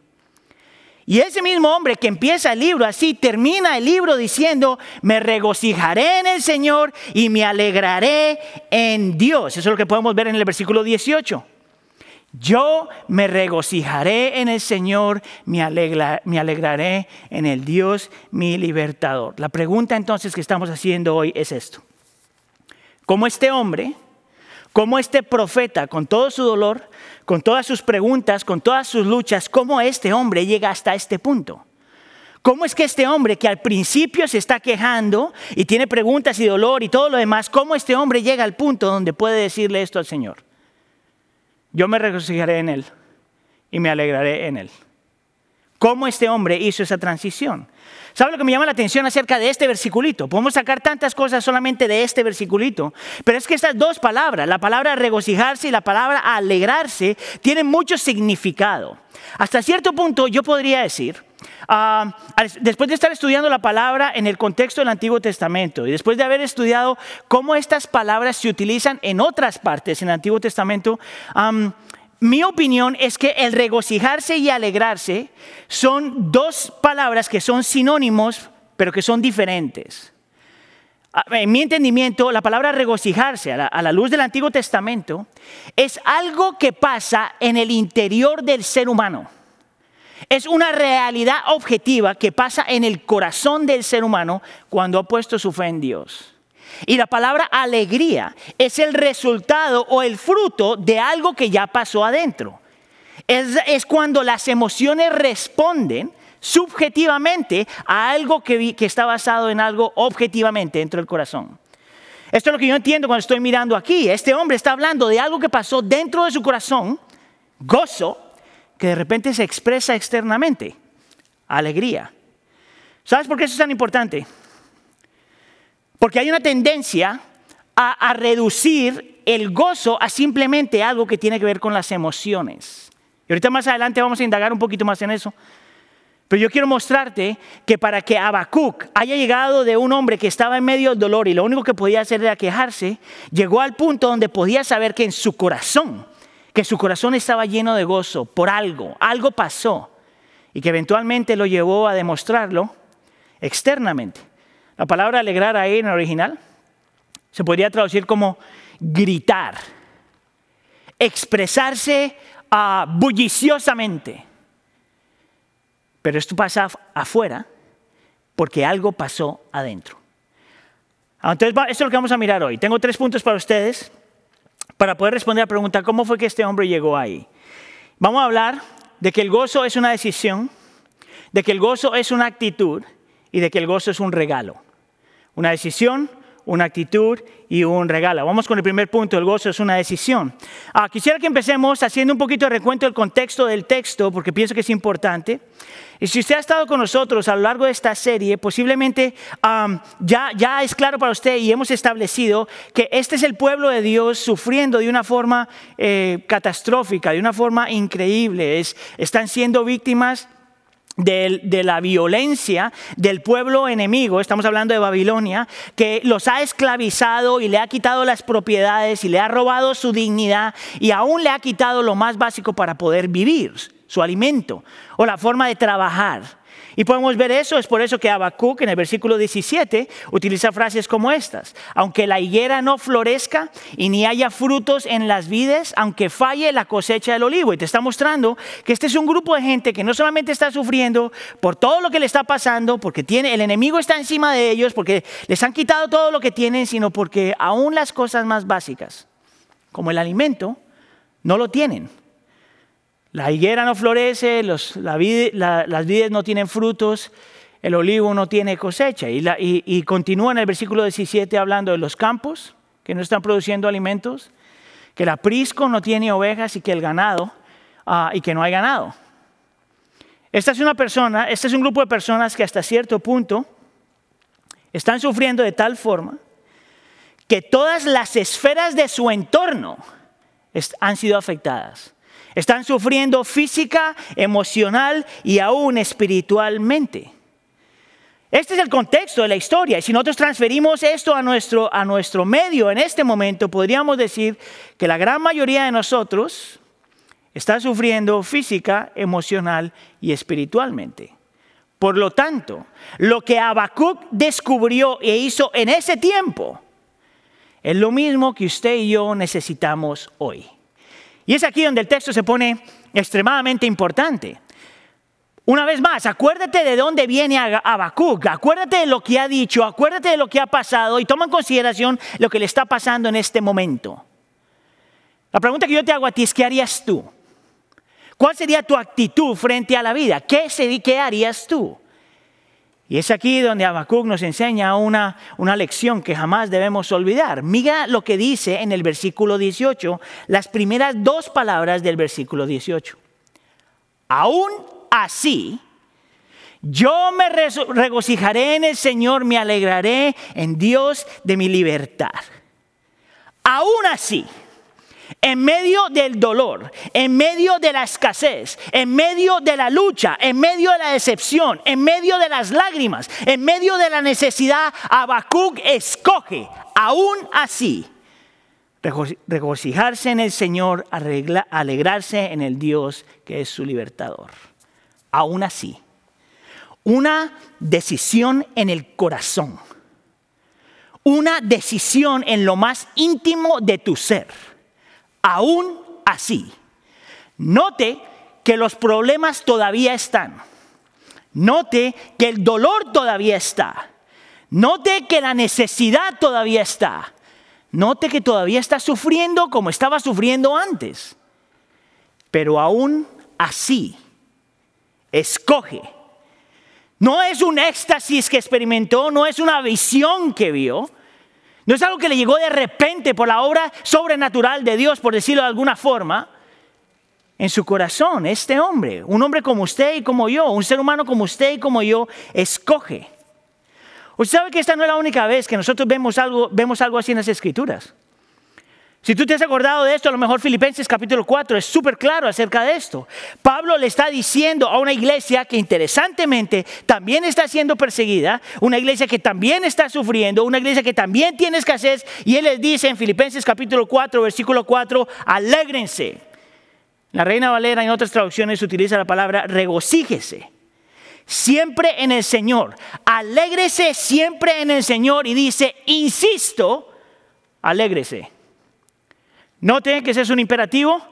Y ese mismo hombre que empieza el libro así, termina el libro diciendo, me regocijaré en el Señor y me alegraré en Dios. Eso es lo que podemos ver en el versículo 18. Yo me regocijaré en el Señor, me, alegra- me alegraré en el Dios, mi libertador. La pregunta entonces que estamos haciendo hoy es esto. ¿Cómo este hombre, cómo este profeta, con todo su dolor, con todas sus preguntas, con todas sus luchas, cómo este hombre llega hasta este punto? ¿Cómo es que este hombre que al principio se está quejando y tiene preguntas y dolor y todo lo demás, cómo este hombre llega al punto donde puede decirle esto al Señor? Yo me regocijaré en él y me alegraré en él. ¿Cómo este hombre hizo esa transición? ¿Sabe lo que me llama la atención acerca de este versiculito? Podemos sacar tantas cosas solamente de este versiculito, pero es que estas dos palabras, la palabra regocijarse y la palabra alegrarse, tienen mucho significado. Hasta cierto punto yo podría decir, ah, después de estar estudiando la palabra en el contexto del Antiguo Testamento y después de haber estudiado cómo estas palabras se utilizan en otras partes en el Antiguo Testamento, am, mi opinión es que el regocijarse y alegrarse son dos palabras que son sinónimos, pero que son diferentes. Ah, En mi entendimiento, la palabra regocijarse a la, a la luz del Antiguo Testamento es algo que pasa en el interior del ser humano. Es una realidad objetiva que pasa en el corazón del ser humano cuando ha puesto su fe en Dios. Y la palabra alegría es el resultado o el fruto de algo que ya pasó adentro. Es, cuando las emociones responden subjetivamente a algo que, que está basado en algo objetivamente dentro del corazón. Esto es lo que yo entiendo cuando estoy mirando aquí. Este hombre está hablando de algo que pasó dentro de su corazón, gozo, que de repente se expresa externamente, alegría. ¿Sabes por qué eso es tan importante? Porque hay una tendencia a, reducir el gozo a simplemente algo que tiene que ver con las emociones. Y ahorita más adelante vamos a indagar un poquito más en eso. Pero yo quiero mostrarte que para que Habacuc haya llegado de un hombre que estaba en medio del dolor y lo único que podía hacer era quejarse, llegó al punto donde podía saber que en su corazón, que su corazón estaba lleno de gozo por algo, algo pasó y que eventualmente lo llevó a demostrarlo externamente. La palabra alegrar ahí en el original se podría traducir como gritar, expresarse ah, bulliciosamente. Pero esto pasa af- afuera porque algo pasó adentro. Ah, Entonces, esto es lo que vamos a mirar hoy. Tengo tres puntos para ustedes para poder responder a la pregunta, ¿cómo fue que este hombre llegó ahí? Vamos a hablar de que el gozo es una decisión, de que el gozo es una actitud y de que el gozo es un regalo. Una decisión, una actitud y un regalo. Vamos con el primer punto, el gozo es una decisión. Ah, quisiera que empecemos haciendo un poquito de recuento del contexto del texto, porque pienso que es importante. Y si usted ha estado con nosotros a lo largo de esta serie, posiblemente ya, ya es claro para usted y hemos establecido que este es el pueblo de Dios sufriendo de una forma eh, catastrófica, de una forma increíble. Es, están siendo víctimas del- de, la violencia del pueblo enemigo, estamos hablando de Babilonia, que los ha esclavizado y le ha quitado las propiedades y le ha robado su dignidad y aún le ha quitado lo más básico para poder vivir, su alimento o la forma de trabajar. Y podemos ver eso, es por eso que Habacuc en el versículo 17 utiliza frases como estas. Aunque la higuera no florezca y ni haya frutos en las vides, aunque falle la cosecha del olivo. Y te está mostrando que este es un grupo de gente que no solamente está sufriendo por todo lo que le está pasando, porque tiene, el enemigo está encima de ellos, porque les han quitado todo lo que tienen, sino porque aún las cosas más básicas, como el alimento, no lo tienen. La higuera no florece, las vides no tienen frutos, el olivo no tiene cosecha. Y, continúa en el versículo 17 hablando de los campos que no están produciendo alimentos, que el aprisco no tiene ovejas y que el ganado, ah, y que no hay ganado. Esta es una persona, este es un grupo de personas que hasta cierto punto están sufriendo de tal forma que todas las esferas de su entorno han sido afectadas. Están sufriendo física, emocional y aún espiritualmente. Este es el contexto de la historia. Y si nosotros transferimos esto a nuestro, a nuestro medio en este momento, podríamos decir que la gran mayoría de nosotros está sufriendo física, emocional y espiritualmente. Por lo tanto, lo que Habacuc descubrió e hizo en ese tiempo es lo mismo que usted y yo necesitamos hoy. Y es aquí donde el texto se pone extremadamente importante. Una vez más, acuérdate de dónde viene Hab- Habacuc, acuérdate de lo que ha dicho, acuérdate de lo que ha pasado y toma en consideración lo que le está pasando en este momento. La pregunta que yo te hago a ti es, ¿qué harías tú? ¿Cuál sería tu actitud frente a la vida? ¿Qué, qué harías tú? Y es aquí donde Habacuc nos enseña una, una lección que jamás debemos olvidar. Mira lo que dice en el versículo 18, las primeras dos palabras del versículo 18. Aún así, yo me regocijaré en el Señor, me alegraré en Dios de mi libertad. Aún así, en medio del dolor, en medio de la escasez, en medio de la lucha, en medio de la decepción, en medio de las lágrimas, en medio de la necesidad, Habacuc escoge, aún así, rego- regocijarse en el Señor, alegrarse en el Dios que es su libertador. Aún así, una decisión en el corazón, una decisión en lo más íntimo de tu ser aún así, note que los problemas todavía están. Note que el dolor todavía está. Note que la necesidad todavía está. Note que todavía está sufriendo como estaba sufriendo antes. Pero aún así, escoge. No es un éxtasis que experimentó, no es una visión que vio, no es algo que le llegó de repente por la obra sobrenatural de Dios, por decirlo de alguna forma. En su corazón, este hombre, un hombre como usted y como yo, un ser humano como usted y como yo, escoge. Usted sabe que esta no es la única vez que nosotros vemos algo, vemos algo así en las escrituras. Si tú te has acordado de esto, a lo mejor Filipenses capítulo 4 es súper claro acerca de esto. Pablo le está diciendo a una iglesia que interesantemente también está siendo perseguida, una iglesia que también está sufriendo, una iglesia que también tiene escasez, y él les dice en Filipenses capítulo 4, versículo 4, alégrense. La Reina Valera en otras traducciones utiliza la palabra regocíjese. Siempre en el Señor. Alégrese siempre en el Señor y dice, insisto, alégrese. Note que ese es un imperativo,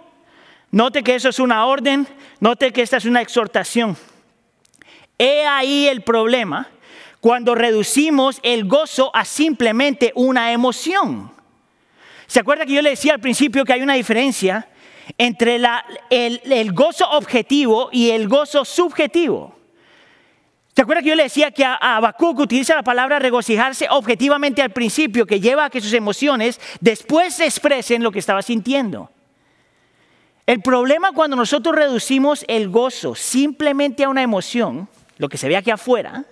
note que eso es una orden, note que esta es una exhortación. He ahí el problema cuando reducimos el gozo a simplemente una emoción. ¿Se acuerda que yo le decía al principio que hay una diferencia entre el, el gozo objetivo y el gozo subjetivo? ¿Te acuerdas que yo le decía que a Habacuc utiliza la palabra regocijarse objetivamente al principio, que lleva a que sus emociones después se expresen lo que estaba sintiendo? El problema cuando nosotros reducimos el gozo simplemente a una emoción, lo que se ve aquí afuera,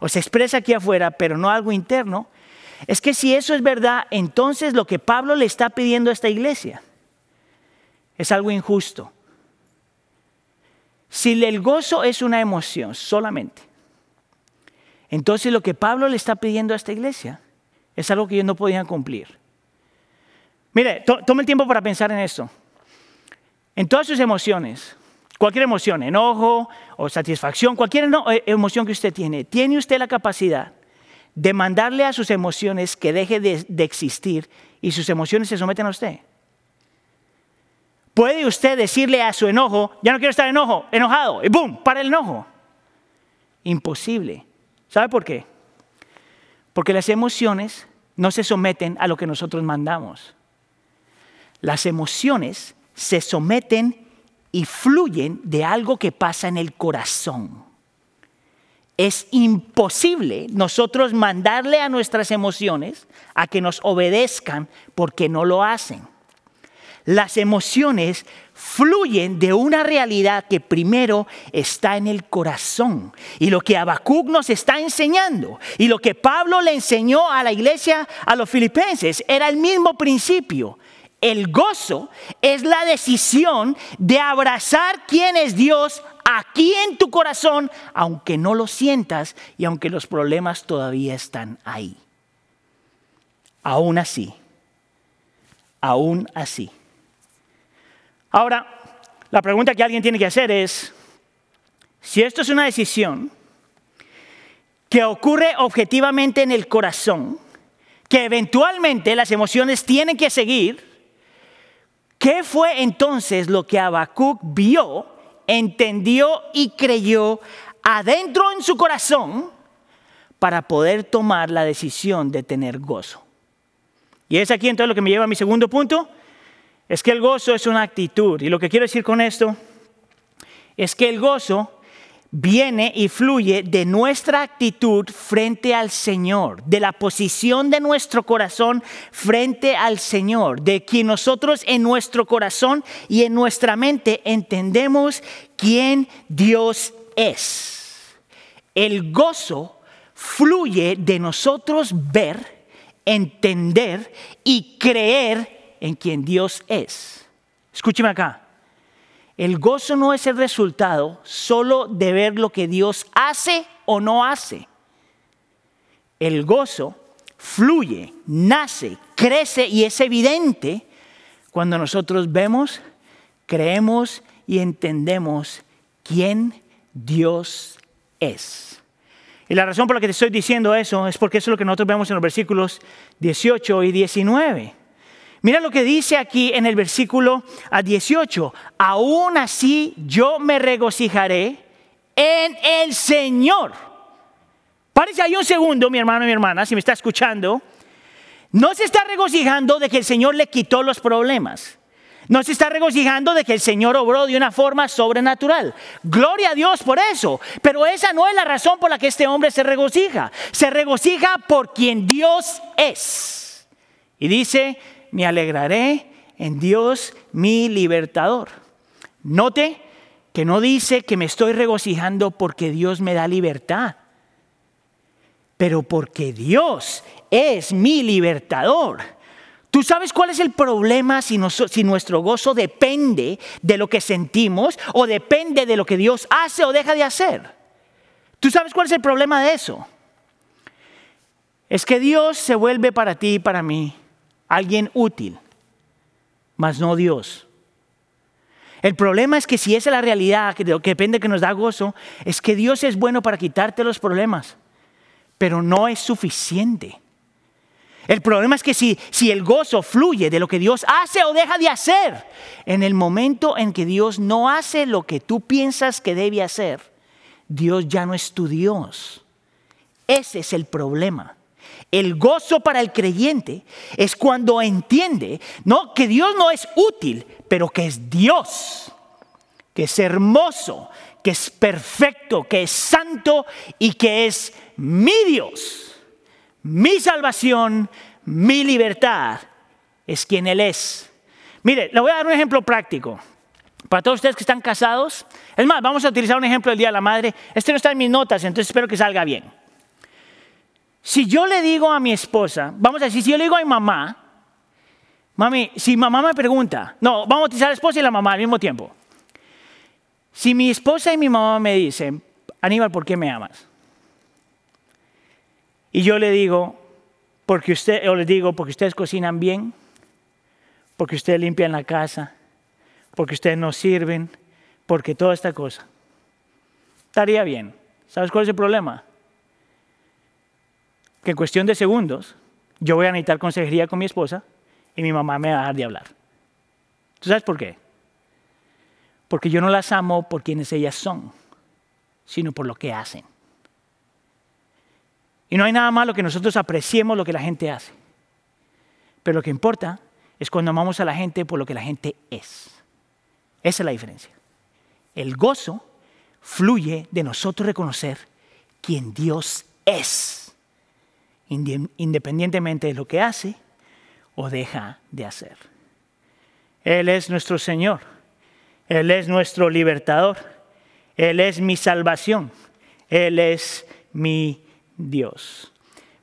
o se expresa aquí afuera, pero no algo interno, es que si eso es verdad, entonces lo que Pablo le está pidiendo a esta iglesia es algo injusto. Si el gozo es una emoción solamente, entonces lo que Pablo le está pidiendo a esta iglesia es algo que ellos no podían cumplir. Mire, to- tome el tiempo para pensar en esto. En todas sus emociones, cualquier emoción, enojo o satisfacción, cualquier eh, emoción que usted tiene, tiene usted la capacidad de mandarle a sus emociones que deje de, de existir y sus emociones se someten a usted. Puede usted decirle a su enojo, ya no quiero estar enojo, enojado, y boom, para el enojo. Imposible. ¿Sabe por qué? Porque las emociones no se someten a lo que nosotros mandamos. Las emociones se someten y fluyen de algo que pasa en el corazón. Es imposible nosotros mandarle a nuestras emociones a que nos obedezcan porque no lo hacen. Las emociones fluyen de una realidad que primero está en el corazón. Y lo que Habacuc nos está enseñando y lo que Pablo le enseñó a la iglesia, a los filipenses, era el mismo principio. El gozo es la decisión de abrazar quién es Dios aquí en tu corazón, aunque no lo sientas y aunque los problemas todavía están ahí. Aún así, aún así. Ahora, la pregunta que alguien tiene que hacer es, si esto es una decisión que ocurre objetivamente en el corazón, que eventualmente las emociones tienen que seguir, ¿qué fue entonces lo que Habacuc vio, entendió y creyó adentro en su corazón para poder tomar la decisión de tener gozo? Y es aquí entonces lo que me lleva a mi segundo punto, es que el gozo es una actitud. Y lo que quiero decir con esto es que el gozo viene y fluye de nuestra actitud frente al Señor, de la posición de nuestro corazón frente al Señor, de que nosotros en nuestro corazón y en nuestra mente entendemos quién Dios es. El gozo fluye de nosotros ver, entender y creer en quien Dios es. Escúcheme acá. El gozo no es el resultado solo de ver lo que Dios hace o no hace. El gozo fluye, nace, crece y es evidente cuando nosotros vemos, creemos y entendemos quién Dios es. Y la razón por la que te estoy diciendo eso es porque eso es lo que nosotros vemos en los versículos 18 y 19. Mira lo que dice aquí en el versículo a 18. Aún así yo me regocijaré en el Señor. Párese ahí un segundo, mi hermano y mi hermana, si me está escuchando. No se está regocijando de que el Señor le quitó los problemas. No se está regocijando de que el Señor obró de una forma sobrenatural. Gloria a Dios por eso. Pero esa no es la razón por la que este hombre se regocija. Se regocija por quien Dios es. Y dice, me alegraré en Dios mi libertador. Note que no dice que me estoy regocijando porque Dios me da libertad, pero porque Dios es mi libertador. ¿Tú sabes cuál es el problema si, si nuestro gozo depende de lo que sentimos o depende de lo que Dios hace o deja de hacer? ¿Tú sabes cuál es el problema de eso? Es que Dios se vuelve para ti y para mí alguien útil, mas no Dios. El problema es que si esa es la realidad, que depende que nos da gozo, es que Dios es bueno para quitarte los problemas, pero no es suficiente. El problema es que si, si el gozo fluye de lo que Dios hace o deja de hacer, en el momento en que Dios no hace lo que tú piensas que debe hacer, Dios ya no es tu Dios. Ese es el problema. El gozo para el creyente es cuando entiende no que Dios no es útil, pero que es Dios, que es hermoso, que es perfecto, que es santo y que es mi Dios, mi salvación, mi libertad, es quien Él es. Mire, le voy a dar un ejemplo práctico. Para todos ustedes que están casados, es más, vamos a utilizar un ejemplo del Día de la Madre. Este no está en mis notas, entonces espero que salga bien. Si yo le digo a mi esposa, vamos a decir, si yo le digo a mi mamá, mami, si mamá me pregunta, no, vamos a utilizar la esposa y la mamá al mismo tiempo. Si mi esposa y mi mamá me dicen, Aníbal, ¿por qué me amas? Y yo le digo, porque usted, o les digo, porque ustedes cocinan bien, porque ustedes limpian la casa, porque ustedes nos sirven, porque toda esta cosa. Estaría bien. ¿Sabes cuál es el problema? Que en cuestión de segundos yo voy a necesitar consejería con mi esposa y mi mamá me va a dejar de hablar. ¿Tú sabes por qué? Porque yo no las amo por quienes ellas son, sino por lo que hacen. Y no hay nada malo que nosotros apreciemos lo que la gente hace. Pero lo que importa es cuando amamos a la gente por lo que la gente es. Esa es la diferencia. El gozo fluye de nosotros reconocer quién Dios es, independientemente de lo que hace o deja de hacer. Él es nuestro Señor, Él es nuestro libertador, Él es mi salvación, Él es mi Dios.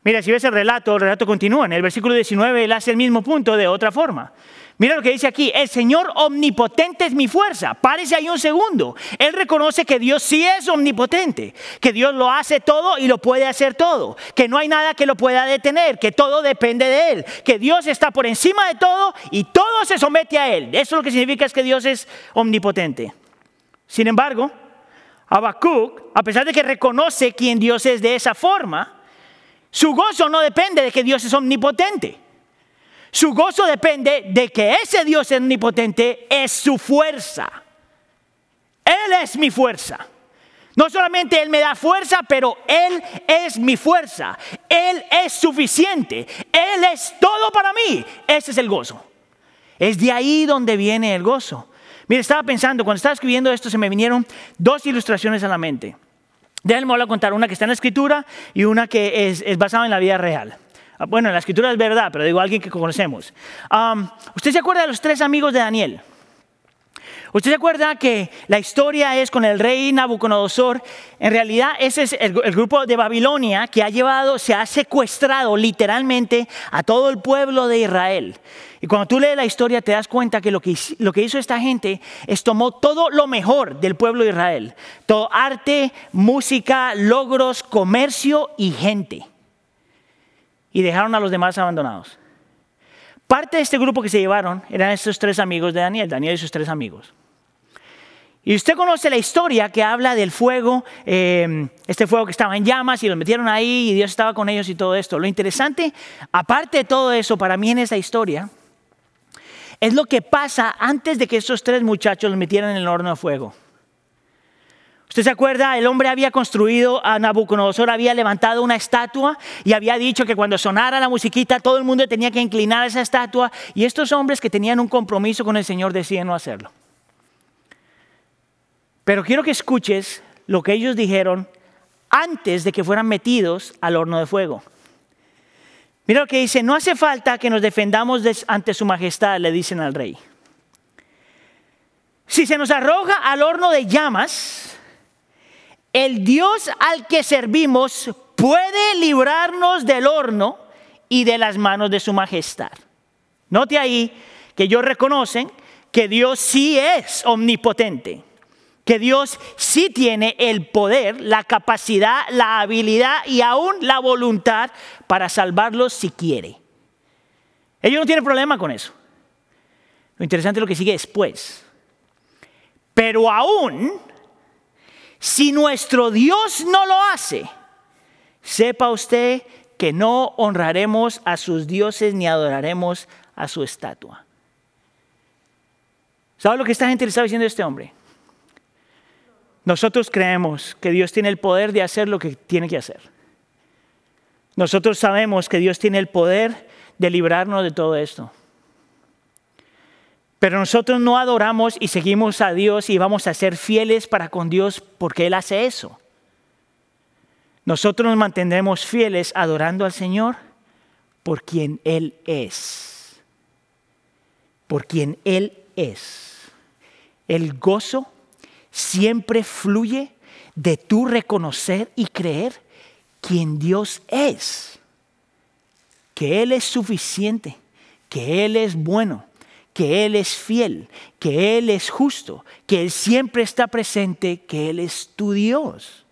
Mira, si ves el relato, el relato continúa. En el versículo 19 él hace el mismo punto de otra forma. Mira lo que dice aquí, el Señor omnipotente es mi fuerza. Párese ahí un segundo. Él reconoce que Dios sí es omnipotente, que Dios lo hace todo y lo puede hacer todo, que no hay nada que lo pueda detener, que todo depende de Él, que Dios está por encima de todo y todo se somete a Él. Eso lo que significa es que Dios es omnipotente. Sin embargo, Habacuc, a pesar de que reconoce quién Dios es de esa forma, su gozo no depende de que Dios es omnipotente. Su gozo depende de que ese Dios omnipotente es su fuerza. Él es mi fuerza. No solamente Él me da fuerza, pero Él es mi fuerza. Él es suficiente. Él es todo para mí. Ese es el gozo. Es de ahí donde viene el gozo. Mire, estaba pensando, cuando estaba escribiendo esto, se me vinieron dos ilustraciones a la mente. Déjenme contar una que está en la escritura y una que es, basada en la vida real. Ah, Bueno, la escritura es verdad, pero digo alguien que conocemos. ¿Usted se acuerda de los tres amigos de Daniel? ¿Usted se acuerda que la historia es con el rey Nabucodonosor? En realidad ese es el, grupo de Babilonia que ha llevado, se ha secuestrado literalmente a todo el pueblo de Israel. Y cuando tú lees la historia te das cuenta que lo que, lo que hizo esta gente es tomó todo lo mejor del pueblo de Israel. Todo arte, música, logros, comercio y gente. Y dejaron a los demás abandonados. Parte de este grupo que se llevaron eran estos tres amigos de Daniel, Daniel y sus tres amigos. Y usted conoce la historia que habla del fuego, eh, este fuego que estaba en llamas y los metieron ahí y Dios estaba con ellos y todo esto. Lo interesante, aparte de todo eso, para mí en esa historia, es lo que pasa antes de que estos tres muchachos los metieran en el horno de fuego. ¿Usted se acuerda? El hombre había construido, a Nabucodonosor había levantado una estatua y había dicho que cuando sonara la musiquita todo el mundo tenía que inclinar esa estatua y estos hombres que tenían un compromiso con el Señor deciden no hacerlo. Pero quiero que escuches lo que ellos dijeron antes de que fueran metidos al horno de fuego. Mira lo que dice, no hace falta que nos defendamos ante su majestad, le dicen al rey. Si se nos arroja al horno de llamas, el Dios al que servimos puede librarnos del horno y de las manos de su majestad. Note ahí que ellos reconocen que Dios sí es omnipotente, que Dios sí tiene el poder, la capacidad, la habilidad y aún la voluntad para salvarlos si quiere. Ellos no tienen problema con eso. Lo interesante es lo que sigue después. Pero aún, si nuestro Dios no lo hace, sepa usted que no honraremos a sus dioses ni adoraremos a su estatua. ¿Sabe lo que esta gente le está diciendo a este hombre? Nosotros creemos que Dios tiene el poder de hacer lo que tiene que hacer. Nosotros sabemos que Dios tiene el poder de librarnos de todo esto. Pero nosotros no adoramos y seguimos a Dios y vamos a ser fieles para con Dios porque Él hace eso. Nosotros nos mantendremos fieles adorando al Señor por quien Él es. Por quien Él es. El gozo siempre fluye de tu reconocer y creer quien Dios es. Que Él es suficiente, que Él es bueno, que Él es fiel, que Él es justo, que Él siempre está presente, que Él es tu Dios.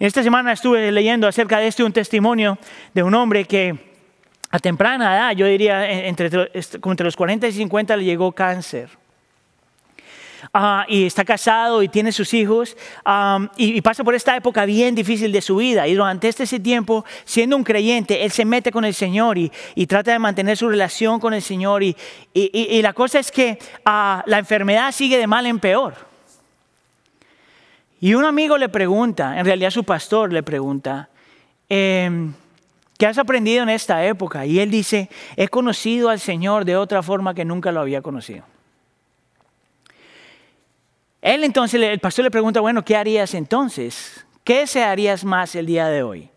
Esta semana estuve leyendo acerca de este un testimonio de un hombre que a temprana edad, yo diría entre, entre los 40 y 50 le llegó cáncer. Ah, y está casado y tiene sus hijos y, pasa por esta época bien difícil de su vida. Y durante este ese tiempo, siendo un creyente, él se mete con el Señor y, trata de mantener su relación con el Señor. Y, la cosa es que ah, la enfermedad sigue de mal en peor. Y un amigo le pregunta, en realidad su pastor le pregunta, em, ¿qué has aprendido en esta época? Y él dice, he conocido al Señor de otra forma que nunca lo había conocido. Él entonces, el pastor le pregunta, bueno, ¿qué harías entonces? ¿Qué desearías más el día de hoy?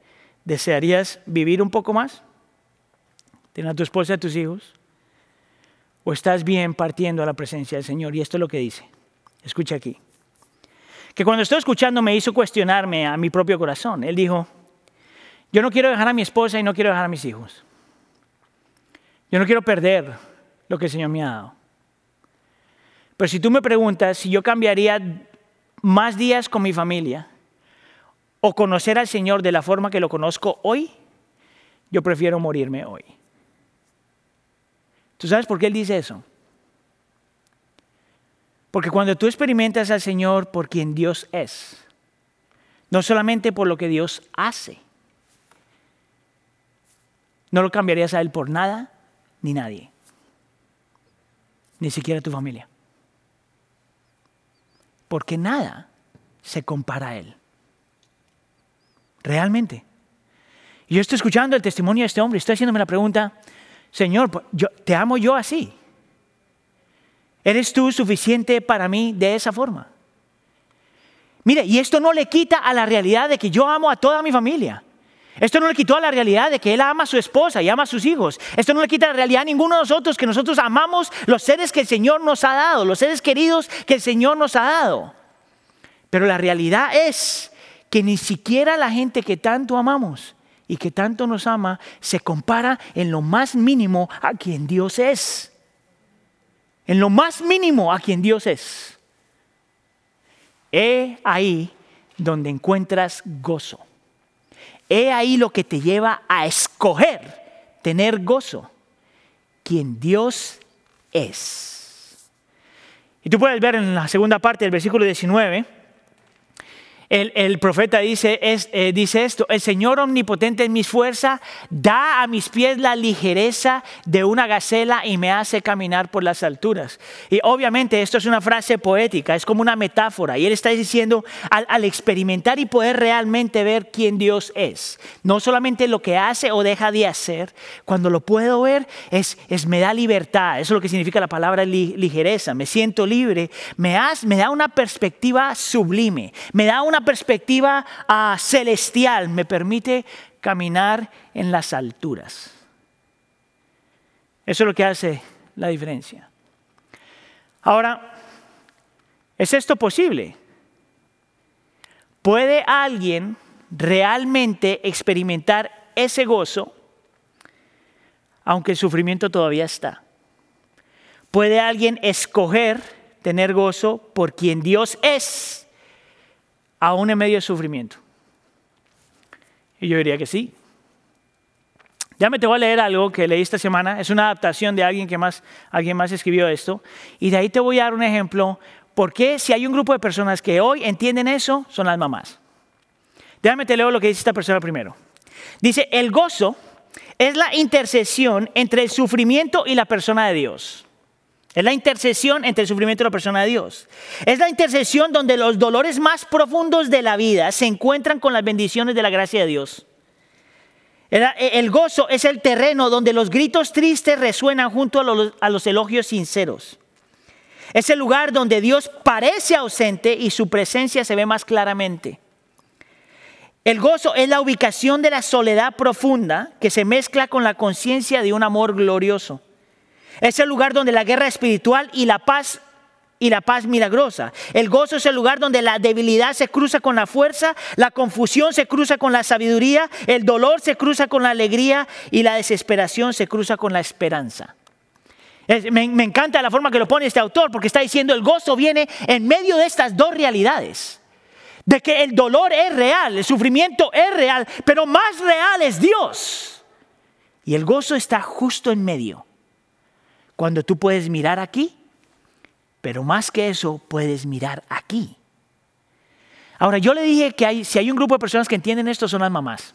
¿Desearías vivir un poco más? ¿Tener a tu esposa y a tus hijos? ¿O estás bien partiendo a la presencia del Señor? Y esto es lo que dice. Escucha aquí. Que cuando estoy escuchando me hizo cuestionarme a mi propio corazón. Él dijo, yo no quiero dejar a mi esposa y no quiero dejar a mis hijos. Yo no quiero perder lo que el Señor me ha dado. Pero si tú me preguntas si yo cambiaría más días con mi familia o conocer al Señor de la forma que lo conozco hoy, yo prefiero morirme hoy. ¿Tú sabes por qué Él dice eso? Porque cuando tú experimentas al Señor por quien Dios es, no solamente por lo que Dios hace, no lo cambiarías a Él por nada ni nadie, ni siquiera tu familia porque nada se compara a Él. Realmente. Y yo estoy escuchando el testimonio de este hombre, estoy haciéndome la pregunta, Señor, ¿te amo yo así? ¿Eres tú suficiente para mí de esa forma? Mire, y esto no le quita a la realidad de que yo amo a toda mi familia. Esto no le quitó a la realidad de que él ama a su esposa y ama a sus hijos. Esto no le quita la realidad a ninguno de nosotros que nosotros amamos los seres que el Señor nos ha dado, los seres queridos que el Señor nos ha dado. Pero la realidad es que ni siquiera la gente que tanto amamos y que tanto nos ama se compara en lo más mínimo a quien Dios es. En lo más mínimo a quien Dios es. He ahí donde encuentras gozo. He ahí lo que te lleva a escoger tener gozo, quien Dios es. Y tú puedes ver en la segunda parte del versículo 19 el, profeta dice, eh, dice esto, el Señor omnipotente en mi fuerza, da a mis pies la ligereza de una gacela y me hace caminar por las alturas. Y obviamente esto es una frase poética, es como una metáfora. Y él está diciendo, al, experimentar y poder realmente ver quién Dios es, no solamente lo que hace o deja de hacer, cuando lo puedo ver es, es me da libertad, eso es lo que significa la palabra ligereza, me siento libre, me, me da una perspectiva sublime, me da una perspectiva ah, celestial, me permite caminar en las alturas. Eso es lo que hace la diferencia. Ahora, ¿es esto posible? ¿Puede alguien realmente experimentar ese gozo aunque el sufrimiento todavía está? ¿Puede alguien escoger tener gozo por quien Dios es aún en medio de sufrimiento? Y yo diría que sí. Ya me te voy a leer algo que leí esta semana. Es una adaptación de alguien que más, alguien más escribió esto. Y de ahí te voy a dar un ejemplo. Porque si hay un grupo de personas que hoy entienden eso, son las mamás. Déjame te leo lo que dice esta persona primero. Dice, el gozo es la intercesión entre el sufrimiento y la persona de Dios. Es la intercesión entre el sufrimiento y la persona de Dios. Es la intercesión donde los dolores más profundos de la vida se encuentran con las bendiciones de la gracia de Dios. El gozo es el terreno donde los gritos tristes resuenan junto a los, a los elogios sinceros. Es el lugar donde Dios parece ausente y su presencia se ve más claramente. El gozo es la ubicación de la soledad profunda que se mezcla con la conciencia de un amor glorioso. Es el lugar donde la guerra espiritual y la paz y la paz milagrosa. El gozo es el lugar donde la debilidad se cruza con la fuerza, la confusión se cruza con la sabiduría, el dolor se cruza con la alegría y la desesperación se cruza con la esperanza. Es- me, me encanta la forma que lo pone este autor porque está diciendo el gozo viene en medio de estas dos realidades. De que el dolor es real, el sufrimiento es real, pero más real es Dios. Y el gozo está justo en medio. Cuando tú puedes mirar aquí, pero más que eso puedes mirar aquí. Ahora, yo le dije que si hay un grupo de personas que entienden esto son las mamás.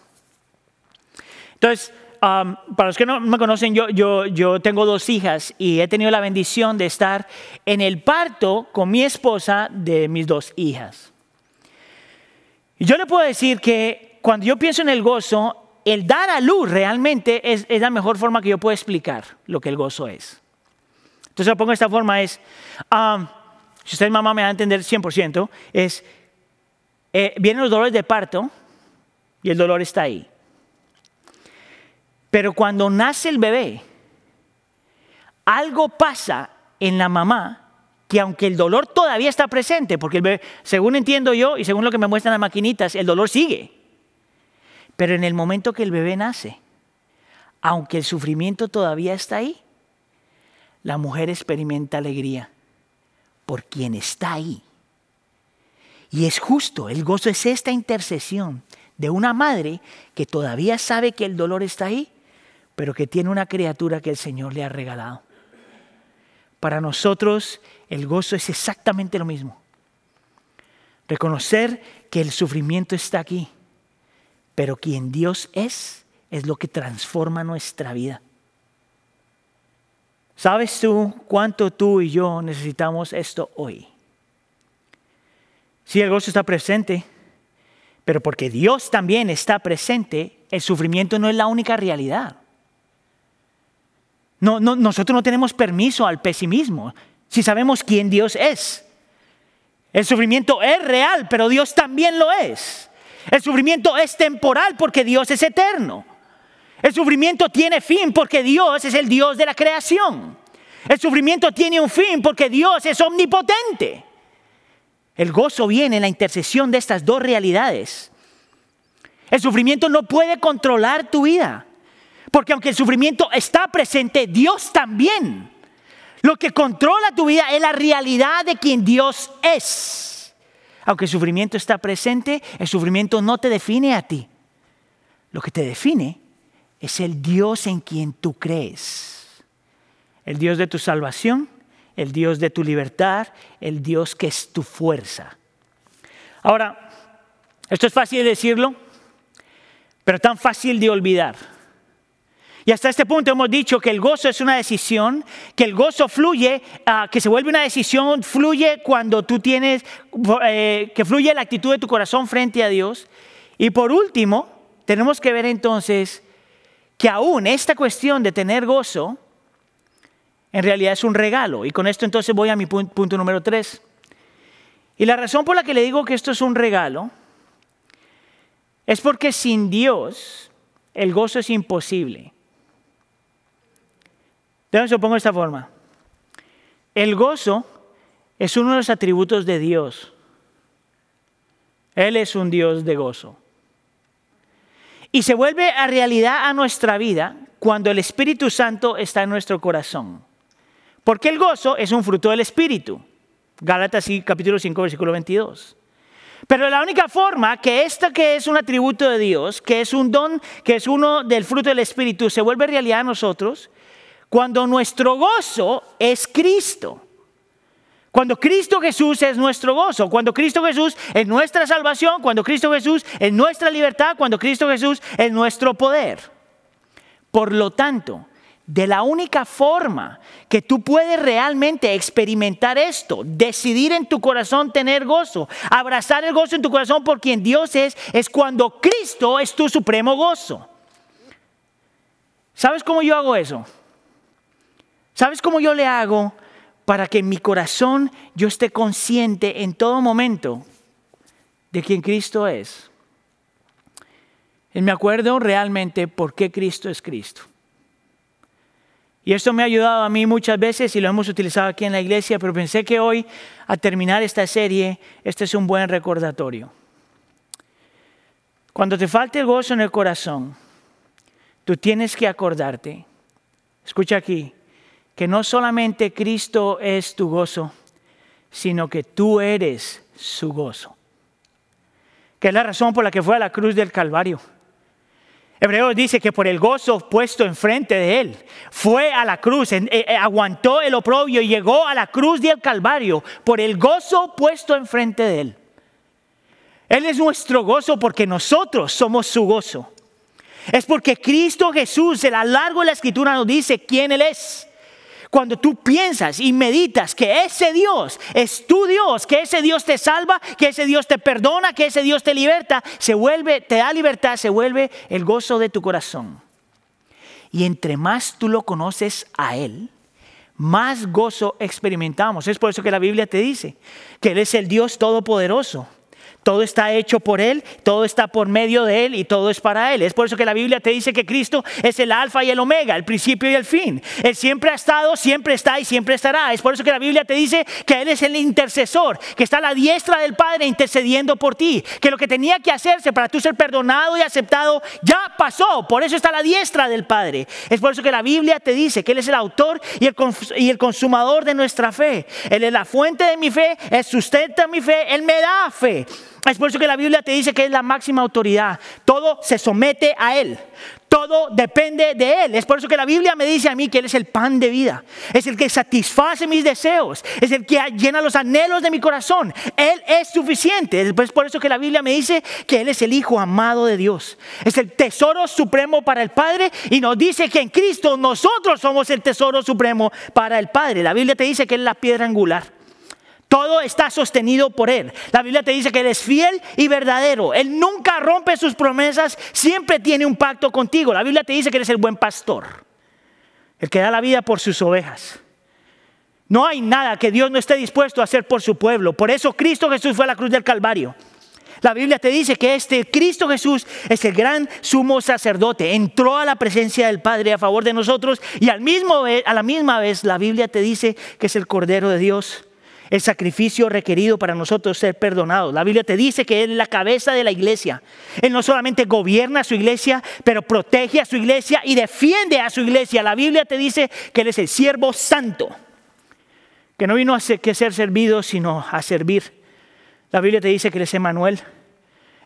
Entonces, um, para los que no me conocen, yo tengo dos hijas y he tenido la bendición de estar en el parto con mi esposa de mis dos hijas. Y yo le puedo decir que cuando yo pienso en el gozo, el dar a luz realmente es, es la mejor forma que yo puedo explicar lo que el gozo es. Entonces lo pongo de esta forma, es, um, si usted mamá me va a entender 100%, es, eh, vienen los dolores de parto y el dolor está ahí. Pero cuando nace el bebé, algo pasa en la mamá que aunque el dolor todavía está presente, porque el bebé, según entiendo yo y según lo que me muestran las maquinitas, el dolor sigue. Pero en el momento que el bebé nace, aunque el sufrimiento todavía está ahí, la mujer experimenta alegría por quien está ahí. Y es justo, el gozo es esta intercesión de una madre que todavía sabe que el dolor está ahí, pero que tiene una criatura que el Señor le ha regalado. Para nosotros el gozo es exactamente lo mismo. Reconocer que el sufrimiento está aquí, pero quien Dios es es lo que transforma nuestra vida. ¿Sabes tú cuánto tú y yo necesitamos esto hoy? Si el gozo está presente, pero porque Dios también está presente, el sufrimiento no es la única realidad. No, no, nosotros no tenemos permiso al pesimismo si sabemos quién Dios es. El sufrimiento es real, pero Dios también lo es. El sufrimiento es temporal porque Dios es eterno. El sufrimiento tiene fin porque Dios es el Dios de la creación. El sufrimiento tiene un fin porque Dios es omnipotente. El gozo viene en la intercesión de estas dos realidades. El sufrimiento no puede controlar tu vida. Porque aunque el sufrimiento está presente, Dios también. Lo que controla tu vida es la realidad de quien Dios es. Aunque el sufrimiento está presente, el sufrimiento no te define a ti. Lo que te define es el Dios en quien tú crees. El Dios de tu salvación, el Dios de tu libertad, el Dios que es tu fuerza. Ahora, esto es fácil de decirlo, pero tan fácil de olvidar. Y hasta este punto hemos dicho que el gozo es una decisión, que el gozo fluye, ah, que se vuelve una decisión, fluye cuando tú tienes, eh, que fluye la actitud de tu corazón frente a Dios. Y por último, tenemos que ver entonces que aún esta cuestión de tener gozo, en realidad es un regalo. Y con esto entonces voy a mi pun- punto número tres. Y la razón por la que le digo que esto es un regalo es porque sin Dios el gozo es imposible. Déjame lo pongo de esta forma. El gozo es uno de los atributos de Dios. Él es un Dios de gozo. Y se vuelve a realidad a nuestra vida cuando el Espíritu Santo está en nuestro corazón. Porque el gozo es un fruto del Espíritu. Gálatas capítulo 5, versículo 22. Pero la única forma que esta que es un atributo de Dios, que es un don, que es uno del fruto del Espíritu, se vuelve realidad a nosotros, cuando nuestro gozo es Cristo. Cuando Cristo Jesús es nuestro gozo, cuando Cristo Jesús es nuestra salvación, cuando Cristo Jesús es nuestra libertad, cuando Cristo Jesús es nuestro poder. Por lo tanto, de la única forma que tú puedes realmente experimentar esto, decidir en tu corazón tener gozo, abrazar el gozo en tu corazón por quien Dios es, es cuando Cristo es tu supremo gozo. ¿Sabes cómo yo hago eso? ¿Sabes cómo yo le hago para que en mi corazón yo esté consciente en todo momento de quién Cristo es? Y me acuerdo realmente por qué Cristo es Cristo. Y esto me ha ayudado a mí muchas veces y lo hemos utilizado aquí en la iglesia, pero pensé que hoy, a terminar esta serie, este es un buen recordatorio. Cuando te falte el gozo en el corazón, tú tienes que acordarte, escucha aquí, que no solamente Cristo es tu gozo, sino que tú eres su gozo. Que es la razón por la que fue a la cruz del Calvario. Hebreos dice que por el gozo puesto enfrente de él, fue a la cruz, eh, eh, aguantó el oprobio y llegó a la cruz del Calvario por el gozo puesto enfrente de él. Él es nuestro gozo porque nosotros somos su gozo. Es porque Cristo Jesús, a lo largo de la escritura nos dice quién Él es. Cuando tú piensas y meditas que ese Dios es tu Dios, que ese Dios te salva, que ese Dios te perdona, que ese Dios te liberta, se vuelve, te da libertad, se vuelve el gozo de tu corazón. Y entre más tú lo conoces a Él, más gozo experimentamos. Es por eso que la Biblia te dice que Él es el Dios todopoderoso todo está hecho por Él, todo está por medio de Él y todo es para Él. Es por eso que la Biblia te dice que Cristo es el alfa y el omega, el principio y el fin. Él siempre ha estado, siempre está y siempre estará. Es por eso que la Biblia te dice que Él es el intercesor, que está a la diestra del Padre intercediendo por ti. Que lo que tenía que hacerse para tú ser perdonado y aceptado ya pasó. Por eso está a la diestra del Padre. Es por eso que la Biblia te dice que Él es el autor y el, y consumador de nuestra fe. Él es la fuente de mi fe, Él sustenta mi fe, Él me da fe. Es por eso que la Biblia te dice que es la máxima autoridad. Todo se somete a Él. Todo depende de Él. Es por eso que la Biblia me dice a mí que Él es el pan de vida. Es el que satisface mis deseos. Es el que llena los anhelos de mi corazón. Él es suficiente. Es por eso que la Biblia me dice que Él es el Hijo amado de Dios. Es el tesoro supremo para el Padre. Y nos dice que en Cristo nosotros somos el tesoro supremo para el Padre. La Biblia te dice que Él es la piedra angular. Todo está sostenido por Él. La Biblia te dice que Él es fiel y verdadero. Él nunca rompe sus promesas, siempre tiene un pacto contigo. La Biblia te dice que eres el buen pastor, el que da la vida por sus ovejas. No hay nada que Dios no esté dispuesto a hacer por su pueblo. Por eso Cristo Jesús fue a la cruz del Calvario. La Biblia te dice que este Cristo Jesús es el gran sumo sacerdote. Entró a la presencia del Padre a favor de nosotros y al mismo, a la misma vez la Biblia te dice que es el Cordero de Dios el sacrificio requerido para nosotros ser perdonados. La Biblia te dice que Él es la cabeza de la iglesia. Él no solamente gobierna a su iglesia, pero protege a su iglesia y defiende a su iglesia. La Biblia te dice que Él es el siervo santo, que no vino a ser, que ser servido, sino a servir. La Biblia te dice que Él es Emanuel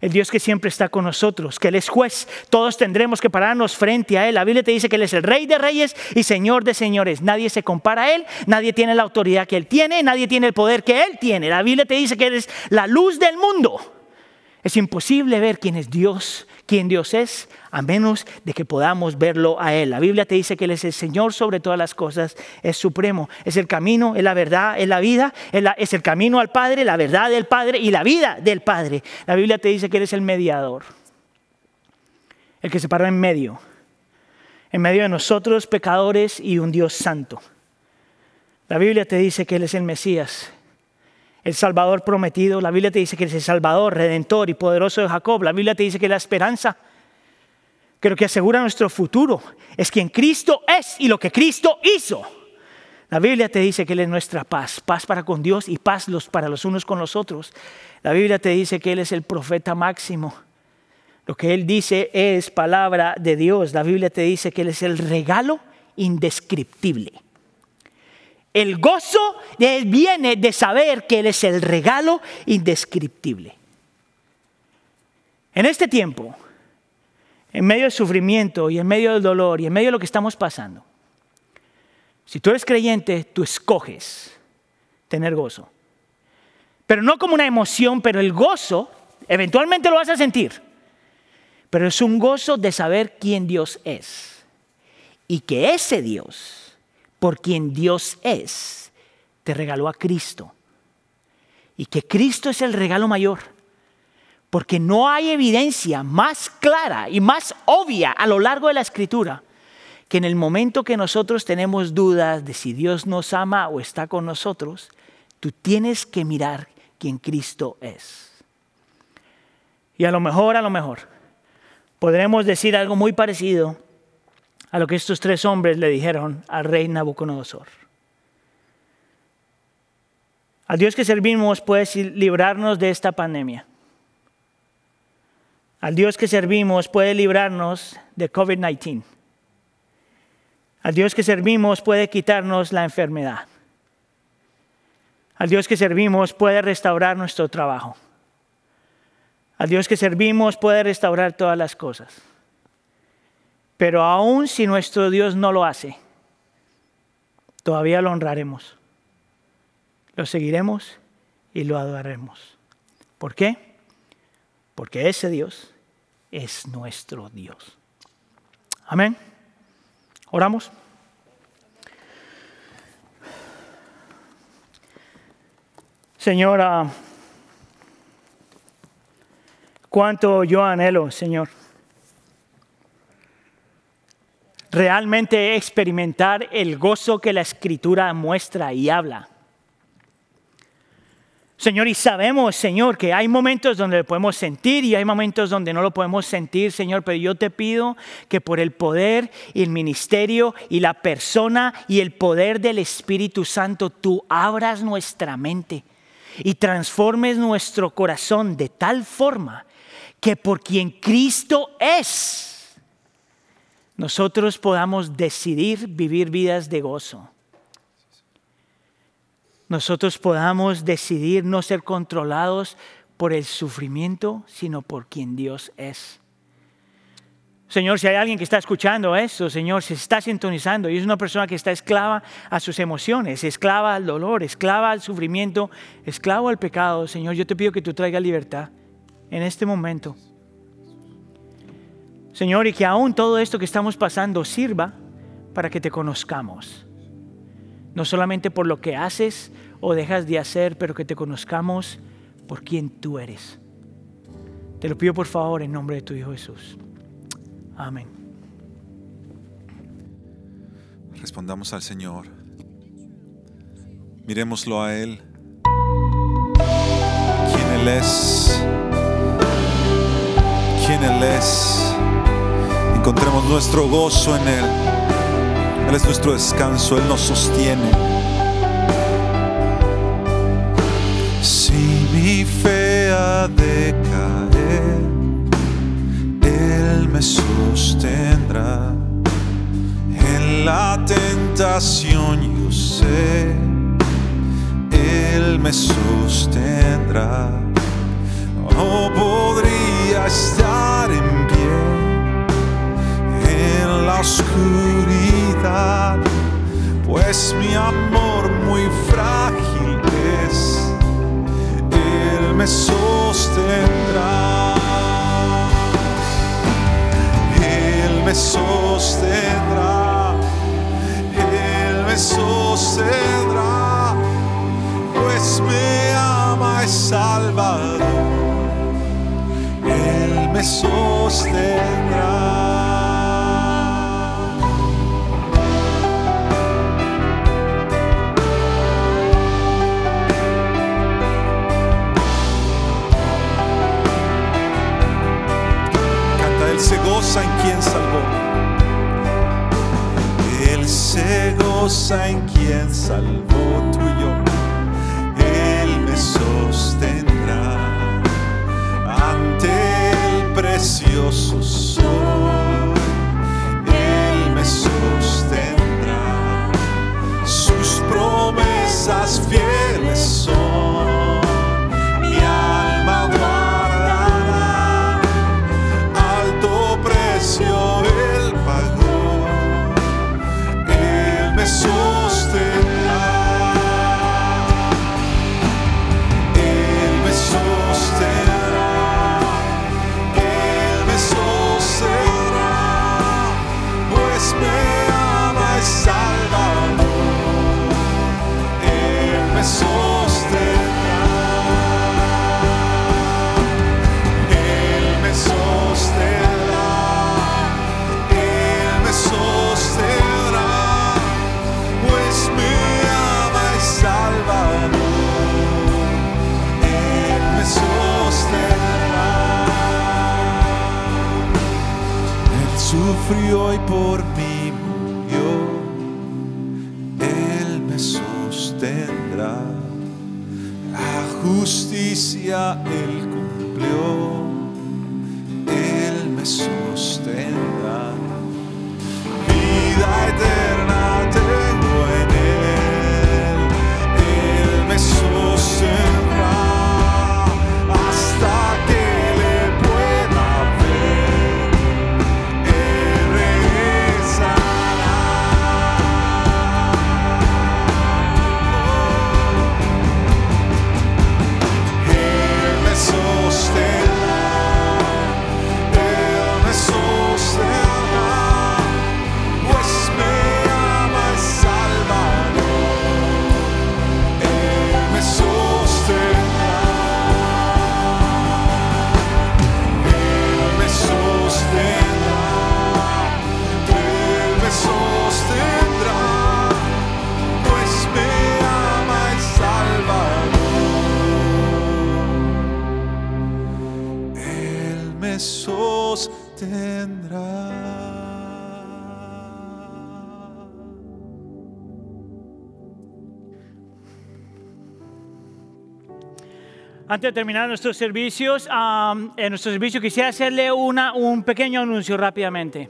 el Dios que siempre está con nosotros, que Él es juez. Todos tendremos que pararnos frente a Él. La Biblia te dice que Él es el Rey de Reyes y Señor de Señores. Nadie se compara a Él, nadie tiene la autoridad que Él tiene, nadie tiene el poder que Él tiene. La Biblia te dice que Él es la luz del mundo. Es imposible ver quién es Dios quién Dios es, a menos de que podamos verlo a Él. La Biblia te dice que Él es el Señor sobre todas las cosas, es supremo, es el camino, es la verdad, es la vida, es, el camino al Padre, la verdad del Padre y la vida del Padre. La Biblia te dice que Él es el mediador, el que se paró en medio, en medio de nosotros pecadores y un Dios santo. La Biblia te dice que Él es el Mesías, el Salvador prometido. La Biblia te dice que es el Salvador, redentor y poderoso de Jacob. La Biblia te dice que la esperanza, que lo que asegura nuestro futuro es quien Cristo es y lo que Cristo hizo. La Biblia te dice que Él es nuestra paz, paz para con Dios y paz para los unos con los otros. La Biblia te dice que Él es el profeta máximo. Lo que Él dice es palabra de Dios. La Biblia te dice que Él es el regalo indescriptible. El gozo viene de saber que Él es el regalo indescriptible. En este tiempo, en medio del sufrimiento y en medio del dolor y en medio de lo que estamos pasando, si tú eres creyente, tú escoges tener gozo. Pero no como una emoción, pero el gozo, eventualmente lo vas a sentir. Pero es un gozo de saber quién Dios es. Y que ese Dios por quien Dios es, te regaló a Cristo. Y que Cristo es el regalo mayor. Porque no hay evidencia más clara y más obvia a lo largo de la escritura que en el momento que nosotros tenemos dudas de si Dios nos ama o está con nosotros, tú tienes que mirar quién Cristo es. Y a lo mejor, a lo mejor, podremos decir algo muy parecido a lo que estos tres hombres le dijeron al rey Nabucodonosor. Al Dios que servimos puede librarnos de esta pandemia. Al Dios que servimos puede librarnos de COVID-19. Al Dios que servimos puede quitarnos la enfermedad. Al Dios que servimos puede restaurar nuestro trabajo. Al Dios que servimos puede restaurar todas las cosas. Pero aun si nuestro Dios no lo hace, todavía lo honraremos lo seguiremos y lo adoraremos. ¿Por qué? Porque ese Dios es nuestro Dios. Amén. Oramos. Señora, cuánto yo anhelo, Señor, realmente experimentar el gozo que la Escritura muestra y habla. Señor, y sabemos, Señor, que hay momentos donde lo podemos sentir y hay momentos donde no lo podemos sentir, Señor, pero yo te pido que por el poder y el ministerio y la persona y el poder del Espíritu Santo, tú abras nuestra mente y transformes nuestro corazón de tal forma que por quien Cristo es, nosotros podamos decidir vivir vidas de gozo nosotros podamos decidir no ser controlados por el sufrimiento, sino por quien Dios es. Señor, si hay alguien que está escuchando esto, Señor, se está sintonizando y es una persona que está esclava a sus emociones, esclava al dolor, esclava al sufrimiento, esclavo al pecado, Señor, yo te pido que tú traigas libertad en este momento. Señor, y que aún todo esto que estamos pasando sirva para que te conozcamos no solamente por lo que haces o dejas de hacer, pero que te conozcamos por quien tú eres. Te lo pido por favor en nombre de tu Hijo Jesús. Amén. Respondamos al Señor. Miremoslo a Él. Quién Él es. Quién Él es. Encontremos nuestro gozo en Él. Él es nuestro descanso, Él nos sostiene. Si mi fe ha de caer, Él me sostendrá. En la tentación yo sé, Él me sostendrá. No podría estar en la oscuridad, pues mi amor muy frágil es, Él me sostendrá. Él me sostendrá, Él me sostendrá, pues me ama y salvador. Él me sostendrá. Goza en quien salvó. Él se goza en quien salvó tuyo. Él me sostendrá ante el precioso sol. Él me sostendrá. Sus promesas fieles son. Antes de terminar nuestros servicios, am, en nuestro servicio quisiera hacerle una, un pequeño anuncio rápidamente.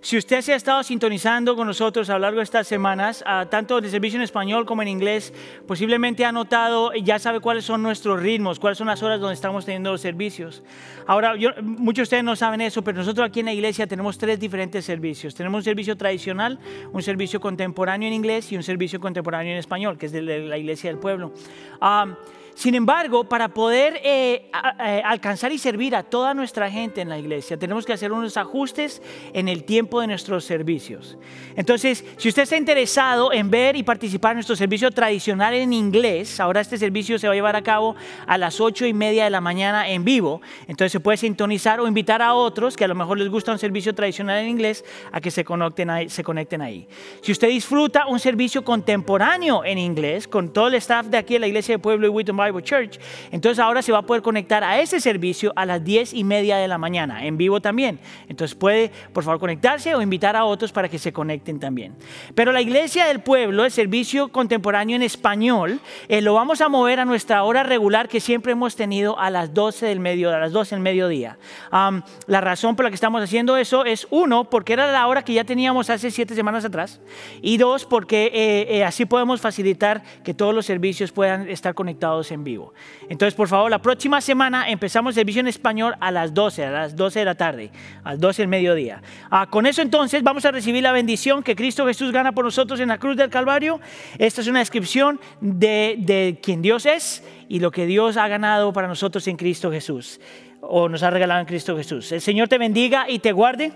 Si usted se ha estado sintonizando con nosotros a lo largo de estas semanas, ah, tanto el servicio en español como en inglés, posiblemente ha notado y ya sabe cuáles son nuestros ritmos, cuáles son las horas donde estamos teniendo los servicios. Ahora, yo- muchos de ustedes no saben eso, pero nosotros aquí en la iglesia tenemos tres diferentes servicios. Tenemos un servicio tradicional, un servicio contemporáneo en inglés y un servicio contemporáneo en español, que es de la iglesia del pueblo. Am, sin embargo, para poder eh, eh, alcanzar y servir a toda nuestra gente en la iglesia, tenemos que hacer unos ajustes en el tiempo de nuestros servicios. Entonces, si usted está interesado en ver y participar en nuestro servicio tradicional en inglés, ahora este servicio se va a llevar a cabo a las ocho y media de la mañana en vivo. Entonces se puede sintonizar o invitar a otros que a lo mejor les gusta un servicio tradicional en inglés a que se conecten ahí. Si usted disfruta un servicio contemporáneo en inglés con todo el staff de aquí de la Iglesia de Pueblo y Wheaton Bible Church, entonces ahora se va a poder conectar a ese servicio a las diez y media de la mañana, en vivo también. Entonces puede, por favor, conectarse o invitar a otros para que se conecten también. Pero la Iglesia del Pueblo, el servicio contemporáneo en español, eh, lo vamos a mover a nuestra hora regular que siempre hemos tenido a las 12 del medio, a las 12 del mediodía. Am, la razón por la que estamos haciendo eso es uno, porque era la hora que ya teníamos hace siete semanas atrás, y dos, porque eh, eh, así podemos facilitar que todos los servicios puedan estar conectados en vivo. Entonces, por favor, la próxima semana empezamos servicio en español a las 12, a las 12 de la tarde, a las 12 del mediodía. Ah, con eso entonces vamos a recibir la bendición que Cristo Jesús gana por nosotros en la cruz del Calvario. Esta es una descripción de, de quién Dios es y lo que Dios ha ganado para nosotros en Cristo Jesús, o nos ha regalado en Cristo Jesús. El Señor te bendiga y te guarde.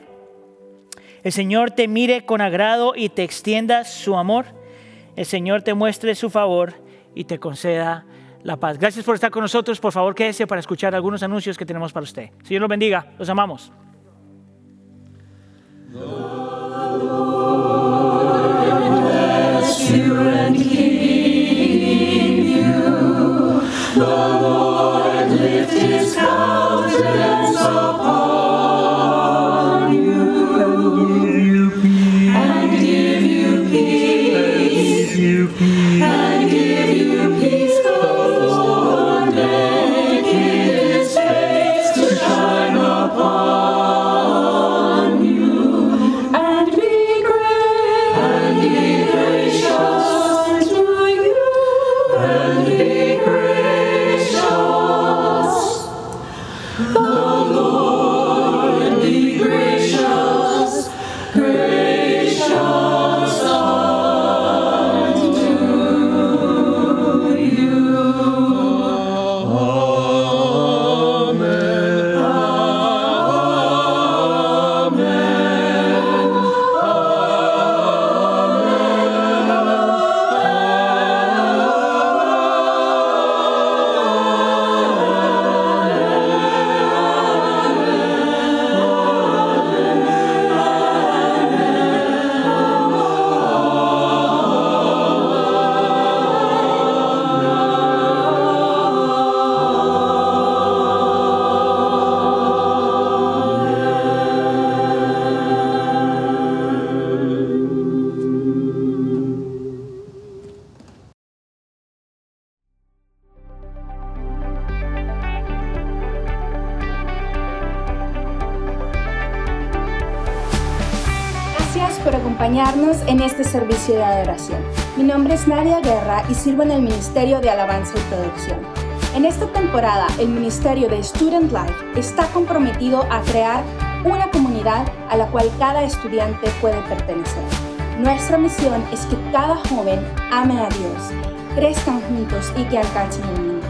El Señor te mire con agrado y te extienda su amor. El Señor te muestre su favor y te conceda la paz. Gracias por estar con nosotros. Por favor, quédese para escuchar algunos anuncios que tenemos para usted. Señor los bendiga. Los amamos. En este servicio de adoración. Mi nombre es Nadia Guerra y sirvo en el Ministerio de Alabanza y Producción. En esta temporada, el Ministerio de Student Life está comprometido a crear una comunidad a la cual cada estudiante puede pertenecer. Nuestra misión es que cada joven ame a Dios, crezcan juntos y que alcancen el mundo.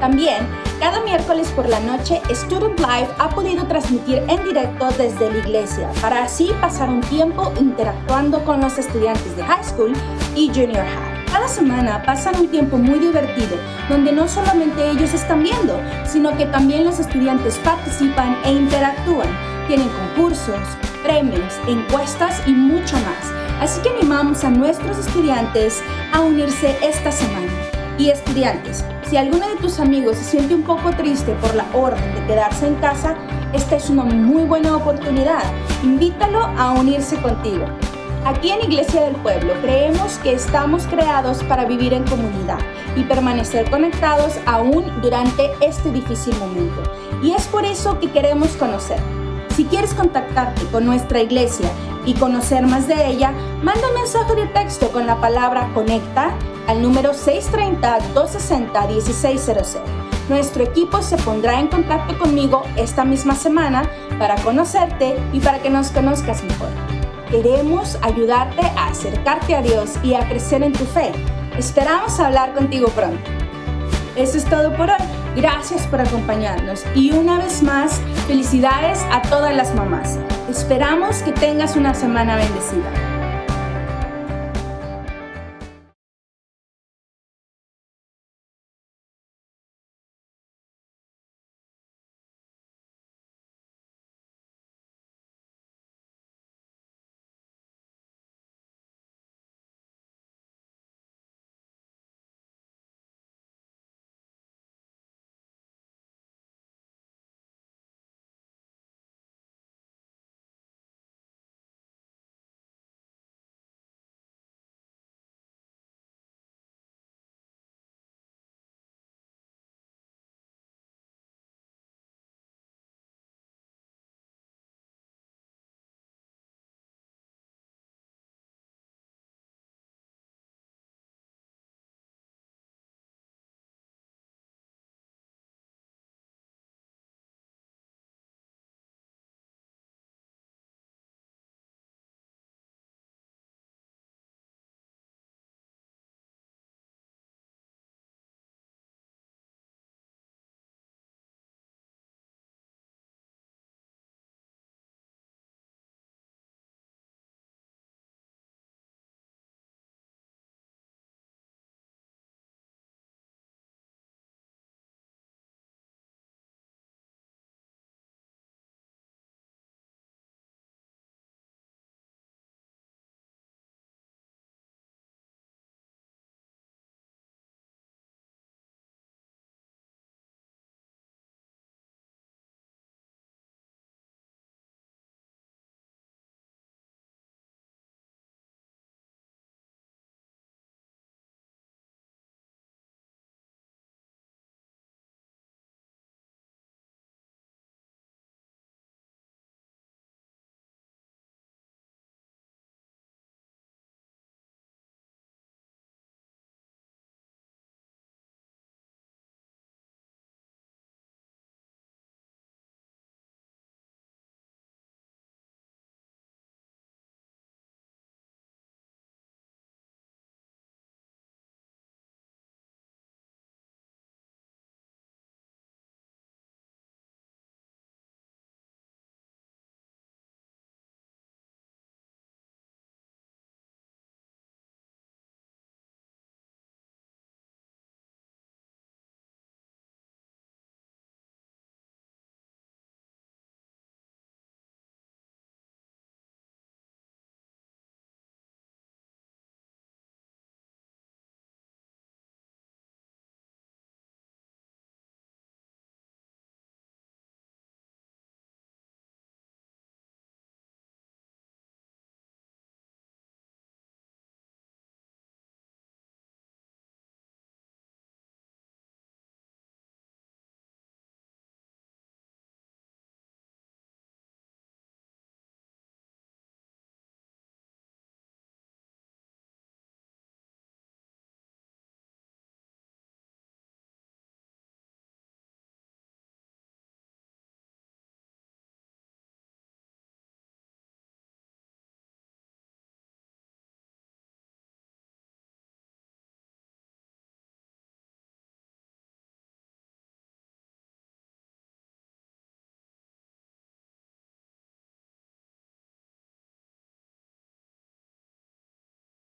También, cada miércoles por la noche, Student Life ha podido transmitir en directo desde la iglesia para así pasar un tiempo interactuando con los estudiantes de high school y junior high. Cada semana pasan un tiempo muy divertido donde no solamente ellos están viendo, sino que también los estudiantes participan e interactúan. Tienen concursos, premios, encuestas y mucho más. Así que animamos a nuestros estudiantes a unirse esta semana. Y estudiantes, si alguno de tus amigos se siente un poco triste por la orden de quedarse en casa, esta es una muy buena oportunidad. Invítalo a unirse contigo. Aquí en Iglesia del Pueblo creemos que estamos creados para vivir en comunidad y permanecer conectados aún durante este difícil momento. Y es por eso que queremos conocer. Si quieres contactarte con nuestra iglesia y conocer más de ella, manda un mensaje de texto con la palabra conecta al número 630-260-1600. Nuestro equipo se pondrá en contacto conmigo esta misma semana para conocerte y para que nos conozcas mejor. Queremos ayudarte a acercarte a Dios y a crecer en tu fe. Esperamos hablar contigo pronto. Eso es todo por hoy. Gracias por acompañarnos y una vez más, felicidades a todas las mamás. Esperamos que tengas una semana bendecida.